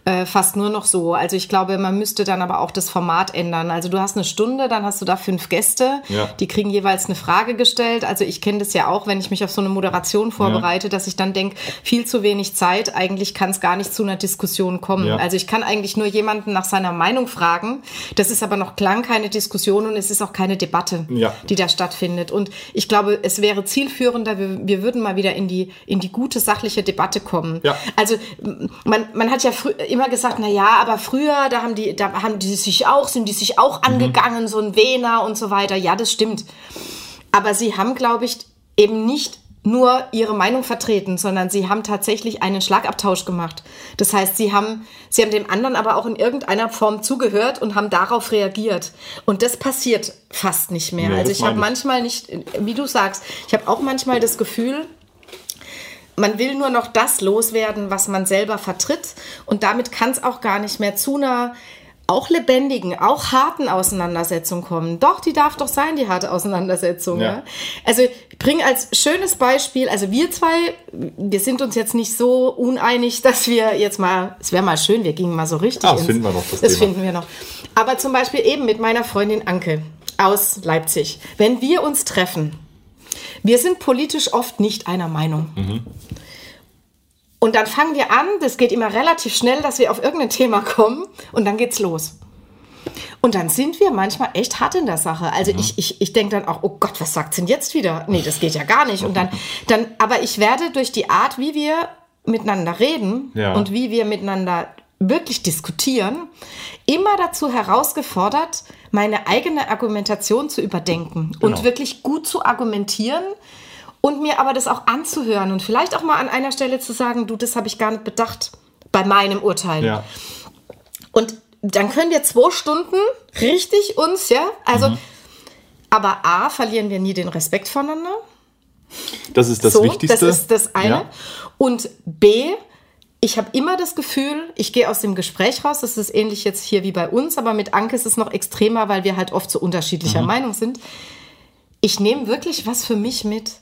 äh, fast nur noch so. Also ich glaube, man müsste dann aber auch das Format ändern. Also du hast eine Stunde, dann hast du da fünf Gäste, Ja. die kriegen jeweils eine Frage gestellt. Also ich kenne das ja auch, wenn ich mich auf so eine Moderation vorbereite, dass ich dann denke, viel zu wenig Zeit, eigentlich kann es gar nicht zu einer Diskussion kommen. Ja. Also ich kann eigentlich nur jemanden nach seiner Meinung fragen. Das ist aber noch klang keine Diskussion und es ist auch keine Debatte, Ja. die da stattfindet. Und ich glaube, es wäre zielführender, wir, wir würden mal wieder in die, in die gute sachliche Debatte kommen. Ja. Also man, man hat ja frü immer gesagt, na ja, aber früher, da haben die, da haben die sich auch, sind die sich auch Mhm. angegangen, so ein Wehner und so weiter. Ja, das stimmt. Aber sie haben, glaube ich, eben nicht nur ihre Meinung vertreten, sondern sie haben tatsächlich einen Schlagabtausch gemacht. Das heißt, sie haben, sie haben dem anderen aber auch in irgendeiner Form zugehört und haben darauf reagiert. Und das passiert fast nicht mehr. Nee, also ich habe manchmal nicht, wie du sagst, ich habe auch manchmal das Gefühl, man will nur noch das loswerden, was man selber vertritt. Und damit kann es auch gar nicht mehr zu einer auch lebendigen, auch harten Auseinandersetzung kommen. Doch, die darf doch sein, die harte Auseinandersetzung. Ja. Ja. Also ich bringe als schönes Beispiel, also wir zwei, wir sind uns jetzt nicht so uneinig, dass wir jetzt mal, es wäre mal schön, wir gingen mal so richtig. Ah, das ins- finden wir noch, das Das Thema. finden wir noch. Aber zum Beispiel eben mit meiner Freundin Anke aus Leipzig. Wenn wir uns treffen, wir sind politisch oft nicht einer Meinung. Und dann fangen wir an, das geht immer relativ schnell, dass wir auf irgendein Thema kommen und dann geht's los. Und dann sind wir manchmal echt hart in der Sache. Also ich, ich, ich denke dann auch, oh Gott, was sagt denn jetzt wieder? Nee, das geht ja gar nicht. Und dann, dann, aber ich werde durch die Art, wie wir miteinander reden Ja. und wie wir miteinander wirklich diskutieren, immer dazu herausgefordert, meine eigene Argumentation zu überdenken Genau. und wirklich gut zu argumentieren und mir aber das auch anzuhören und vielleicht auch mal an einer Stelle zu sagen, du, das habe ich gar nicht bedacht bei meinem Urteil. Ja. Und dann können wir zwei Stunden richtig uns, ja, also, Mhm. aber A, verlieren wir nie den Respekt voneinander. Das ist das so, Wichtigste. das ist das eine. Ja. Und B, ich habe immer das Gefühl, ich gehe aus dem Gespräch raus, das ist ähnlich jetzt hier wie bei uns, aber mit Anke ist es noch extremer, weil wir halt oft so unterschiedlicher Mhm. Meinung sind. Ich nehme wirklich was für mich mit.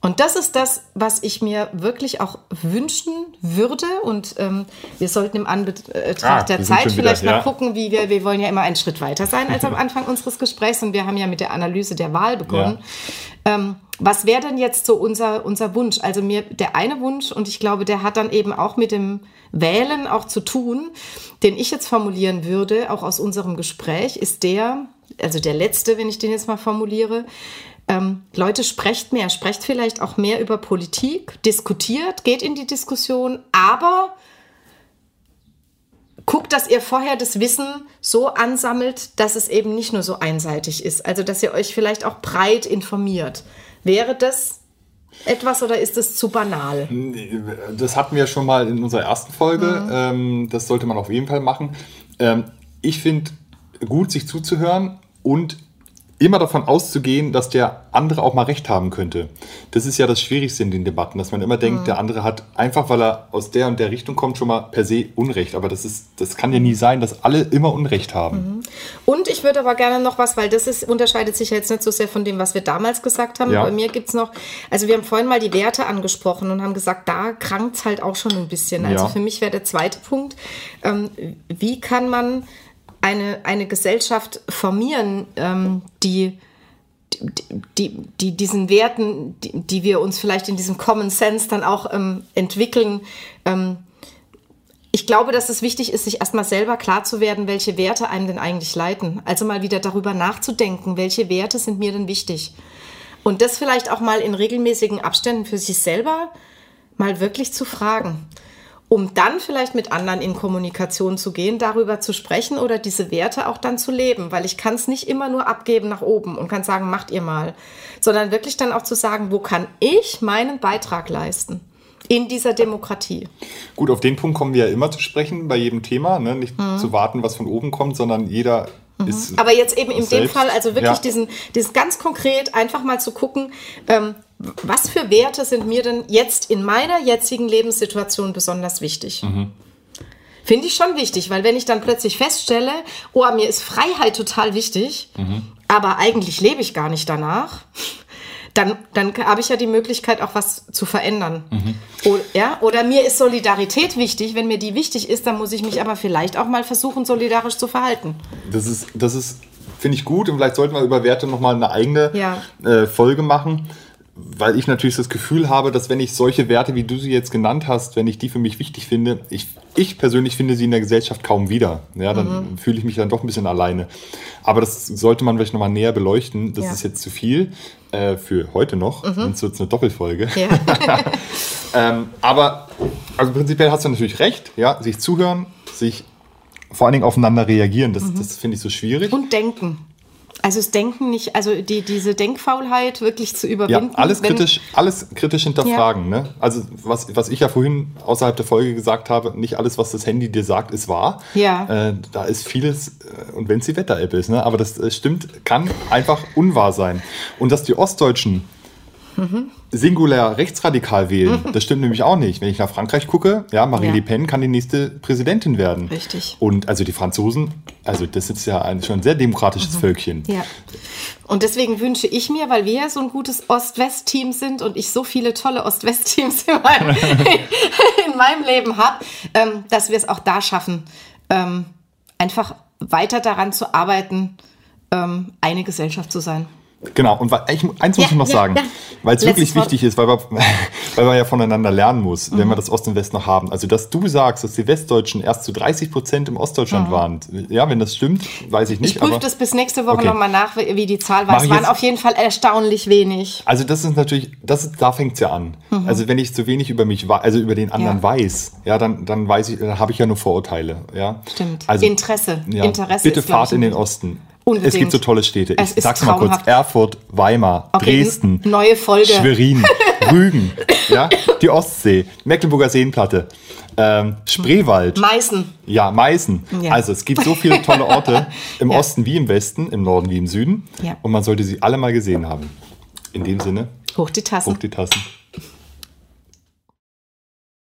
Und das ist das, was ich mir wirklich auch wünschen würde. Und ähm, wir sollten im Anbetracht Ah, der Zeit schon wieder, vielleicht mal ja. gucken, wie wir, wir wollen ja immer einen Schritt weiter sein als am (laughs) Anfang unseres Gesprächs. Und wir haben ja mit der Analyse der Wahl begonnen. Ähm, was wäre denn jetzt so unser, unser Wunsch? Also mir der eine Wunsch, und ich glaube, der hat dann eben auch mit dem Wählen auch zu tun, den ich jetzt formulieren würde, auch aus unserem Gespräch, ist der, also der letzte, wenn ich den jetzt mal formuliere, ähm, Leute, sprecht mehr, sprecht vielleicht auch mehr über Politik, diskutiert, geht in die Diskussion, aber guckt, dass ihr vorher das Wissen so ansammelt, dass es eben nicht nur so einseitig ist. Also, dass ihr euch vielleicht auch breit informiert. Wäre das etwas oder ist es zu banal? Das hatten wir schon mal in unserer ersten Folge. Mhm. Ähm, das sollte man auf jeden Fall machen. Ähm, ich finde gut, sich zuzuhören und immer davon auszugehen, dass der andere auch mal recht haben könnte. Das ist ja das Schwierigste in den Debatten, dass man immer denkt, Mhm. der andere hat einfach, weil er aus der und der Richtung kommt, schon mal per se Unrecht. Aber das ist, das kann ja nie sein, dass alle immer Unrecht haben. Und ich würde aber gerne noch was, weil das ist, unterscheidet sich ja jetzt nicht so sehr von dem, was wir damals gesagt haben. Ja. Bei mir gibt es noch, also wir haben vorhin mal die Werte angesprochen und haben gesagt, da krankt es halt auch schon ein bisschen. Also Ja. für mich wäre der zweite Punkt, ähm, wie kann man eine, eine Gesellschaft formieren, ähm, die, die, die diesen Werten, die, die wir uns vielleicht in diesem Common Sense dann auch ähm, entwickeln, ähm, ich glaube, dass es wichtig ist, sich erstmal selber klar zu werden, welche Werte einem denn eigentlich leiten. Also mal wieder darüber nachzudenken, welche Werte sind mir denn wichtig. Und das vielleicht auch mal in regelmäßigen Abständen für sich selber mal wirklich zu fragen. Um dann vielleicht mit anderen in Kommunikation zu gehen, darüber zu sprechen oder diese Werte auch dann zu leben. Weil ich kann es nicht immer nur abgeben nach oben und kann sagen, macht ihr mal. Sondern wirklich dann auch zu sagen, wo kann ich meinen Beitrag leisten in dieser Demokratie. Gut, auf den Punkt kommen wir ja immer zu sprechen bei jedem Thema. Ne? Nicht Mhm. zu warten, was von oben kommt, sondern jeder ist. Aber jetzt eben in dem selbst. Fall, also wirklich Ja. diesen, diesen ganz konkret einfach mal zu gucken, ähm, was für Werte sind mir denn jetzt in meiner jetzigen Lebenssituation besonders wichtig? Finde ich schon wichtig, weil wenn ich dann plötzlich feststelle, oh, mir ist Freiheit total wichtig, aber eigentlich lebe ich gar nicht danach, dann, dann habe ich ja die Möglichkeit, auch was zu verändern. O- ja? Oder mir ist Solidarität wichtig. Wenn mir die wichtig ist, dann muss ich mich aber vielleicht auch mal versuchen, solidarisch zu verhalten. Das ist, das ist finde ich gut und vielleicht sollten wir über Werte nochmal eine eigene Ja. äh, Folge machen, weil ich natürlich das Gefühl habe, dass wenn ich solche Werte, wie du sie jetzt genannt hast, wenn ich die für mich wichtig finde, ich, ich persönlich finde sie in der Gesellschaft kaum wieder. Ja, dann Mhm. fühle ich mich dann doch ein bisschen alleine. Aber das sollte man vielleicht nochmal näher beleuchten. Das Ja. Mhm. ist jetzt zu viel äh, für heute noch, sonst wird es eine Doppelfolge. Ja. (laughs) (laughs) Ähm, aber also prinzipiell hast du natürlich recht, ja, sich zuhören, sich vor allen Dingen aufeinander reagieren, das, das finde ich so schwierig. Mhm. Und denken. Also das Denken nicht, also die, diese Denkfaulheit wirklich zu Ja, überwinden. alles wenn- kritisch, alles kritisch hinterfragen. Ne? Also was, was ich ja vorhin außerhalb der Folge gesagt habe, nicht alles, was das Handy dir sagt, ist wahr. Ja. Äh, da ist vieles, äh, und wenn es die Wetter-App ist, ne? aber das äh, stimmt, kann einfach unwahr sein. Und dass die Ostdeutschen Mhm. singulär rechtsradikal wählen, das stimmt nämlich auch nicht. Wenn ich nach Frankreich gucke, ja, Marine Ja. Le Pen kann die nächste Präsidentin werden. Richtig. Und also die Franzosen, also das ist ja ein, schon ein sehr demokratisches Völkchen. Mhm. Ja. Und deswegen wünsche ich mir, weil wir ja so ein gutes Ost-West-Team sind und ich so viele tolle Ost-West-Teams (laughs) in, meinem- (laughs) in meinem Leben habe, ähm, dass wir es auch da schaffen, ähm, einfach weiter daran zu arbeiten, ähm, eine Gesellschaft zu sein. Genau, und ich, eins muss Ja, ich noch sagen, ja. weil es wirklich Wort. wichtig ist, weil, wir, (laughs) weil man ja voneinander lernen muss, Mhm. wenn wir das Ost und West noch haben. Also, dass du sagst, dass die Westdeutschen erst zu 30 Prozent im Ostdeutschland waren. Ja, wenn das stimmt, weiß ich nicht. Mhm. Ich prüfe das bis nächste Woche Okay. nochmal nach, wie die Zahl war. Mach Es waren auf jeden Fall erstaunlich wenig. also, das ist natürlich, das ist, da fängt es ja an. Also, wenn ich zu wenig über mich, also über den anderen Mhm. Weiß, ja, dann, dann weiß ich, dann habe ich ja nur Vorurteile. Ja? Stimmt. Also, Interesse. Interesse bitte fahrt in den Osten. Unbedingt. Es gibt so tolle Städte. Es Ich sag's mal kurz. Erfurt, Weimar, Okay, Dresden, neue Folge. Schwerin, (laughs) Rügen, ja, (laughs) die Ostsee, Mecklenburger Seenplatte, ähm, Spreewald, Meißen. ja, Meißen. Ja. Also es gibt so (laughs) viele tolle Orte im Ja. Osten wie im Westen, im Norden wie im Süden. Ja. Und man sollte sie alle mal gesehen haben. In dem Sinne, Hoch die Tassen. hoch die Tassen.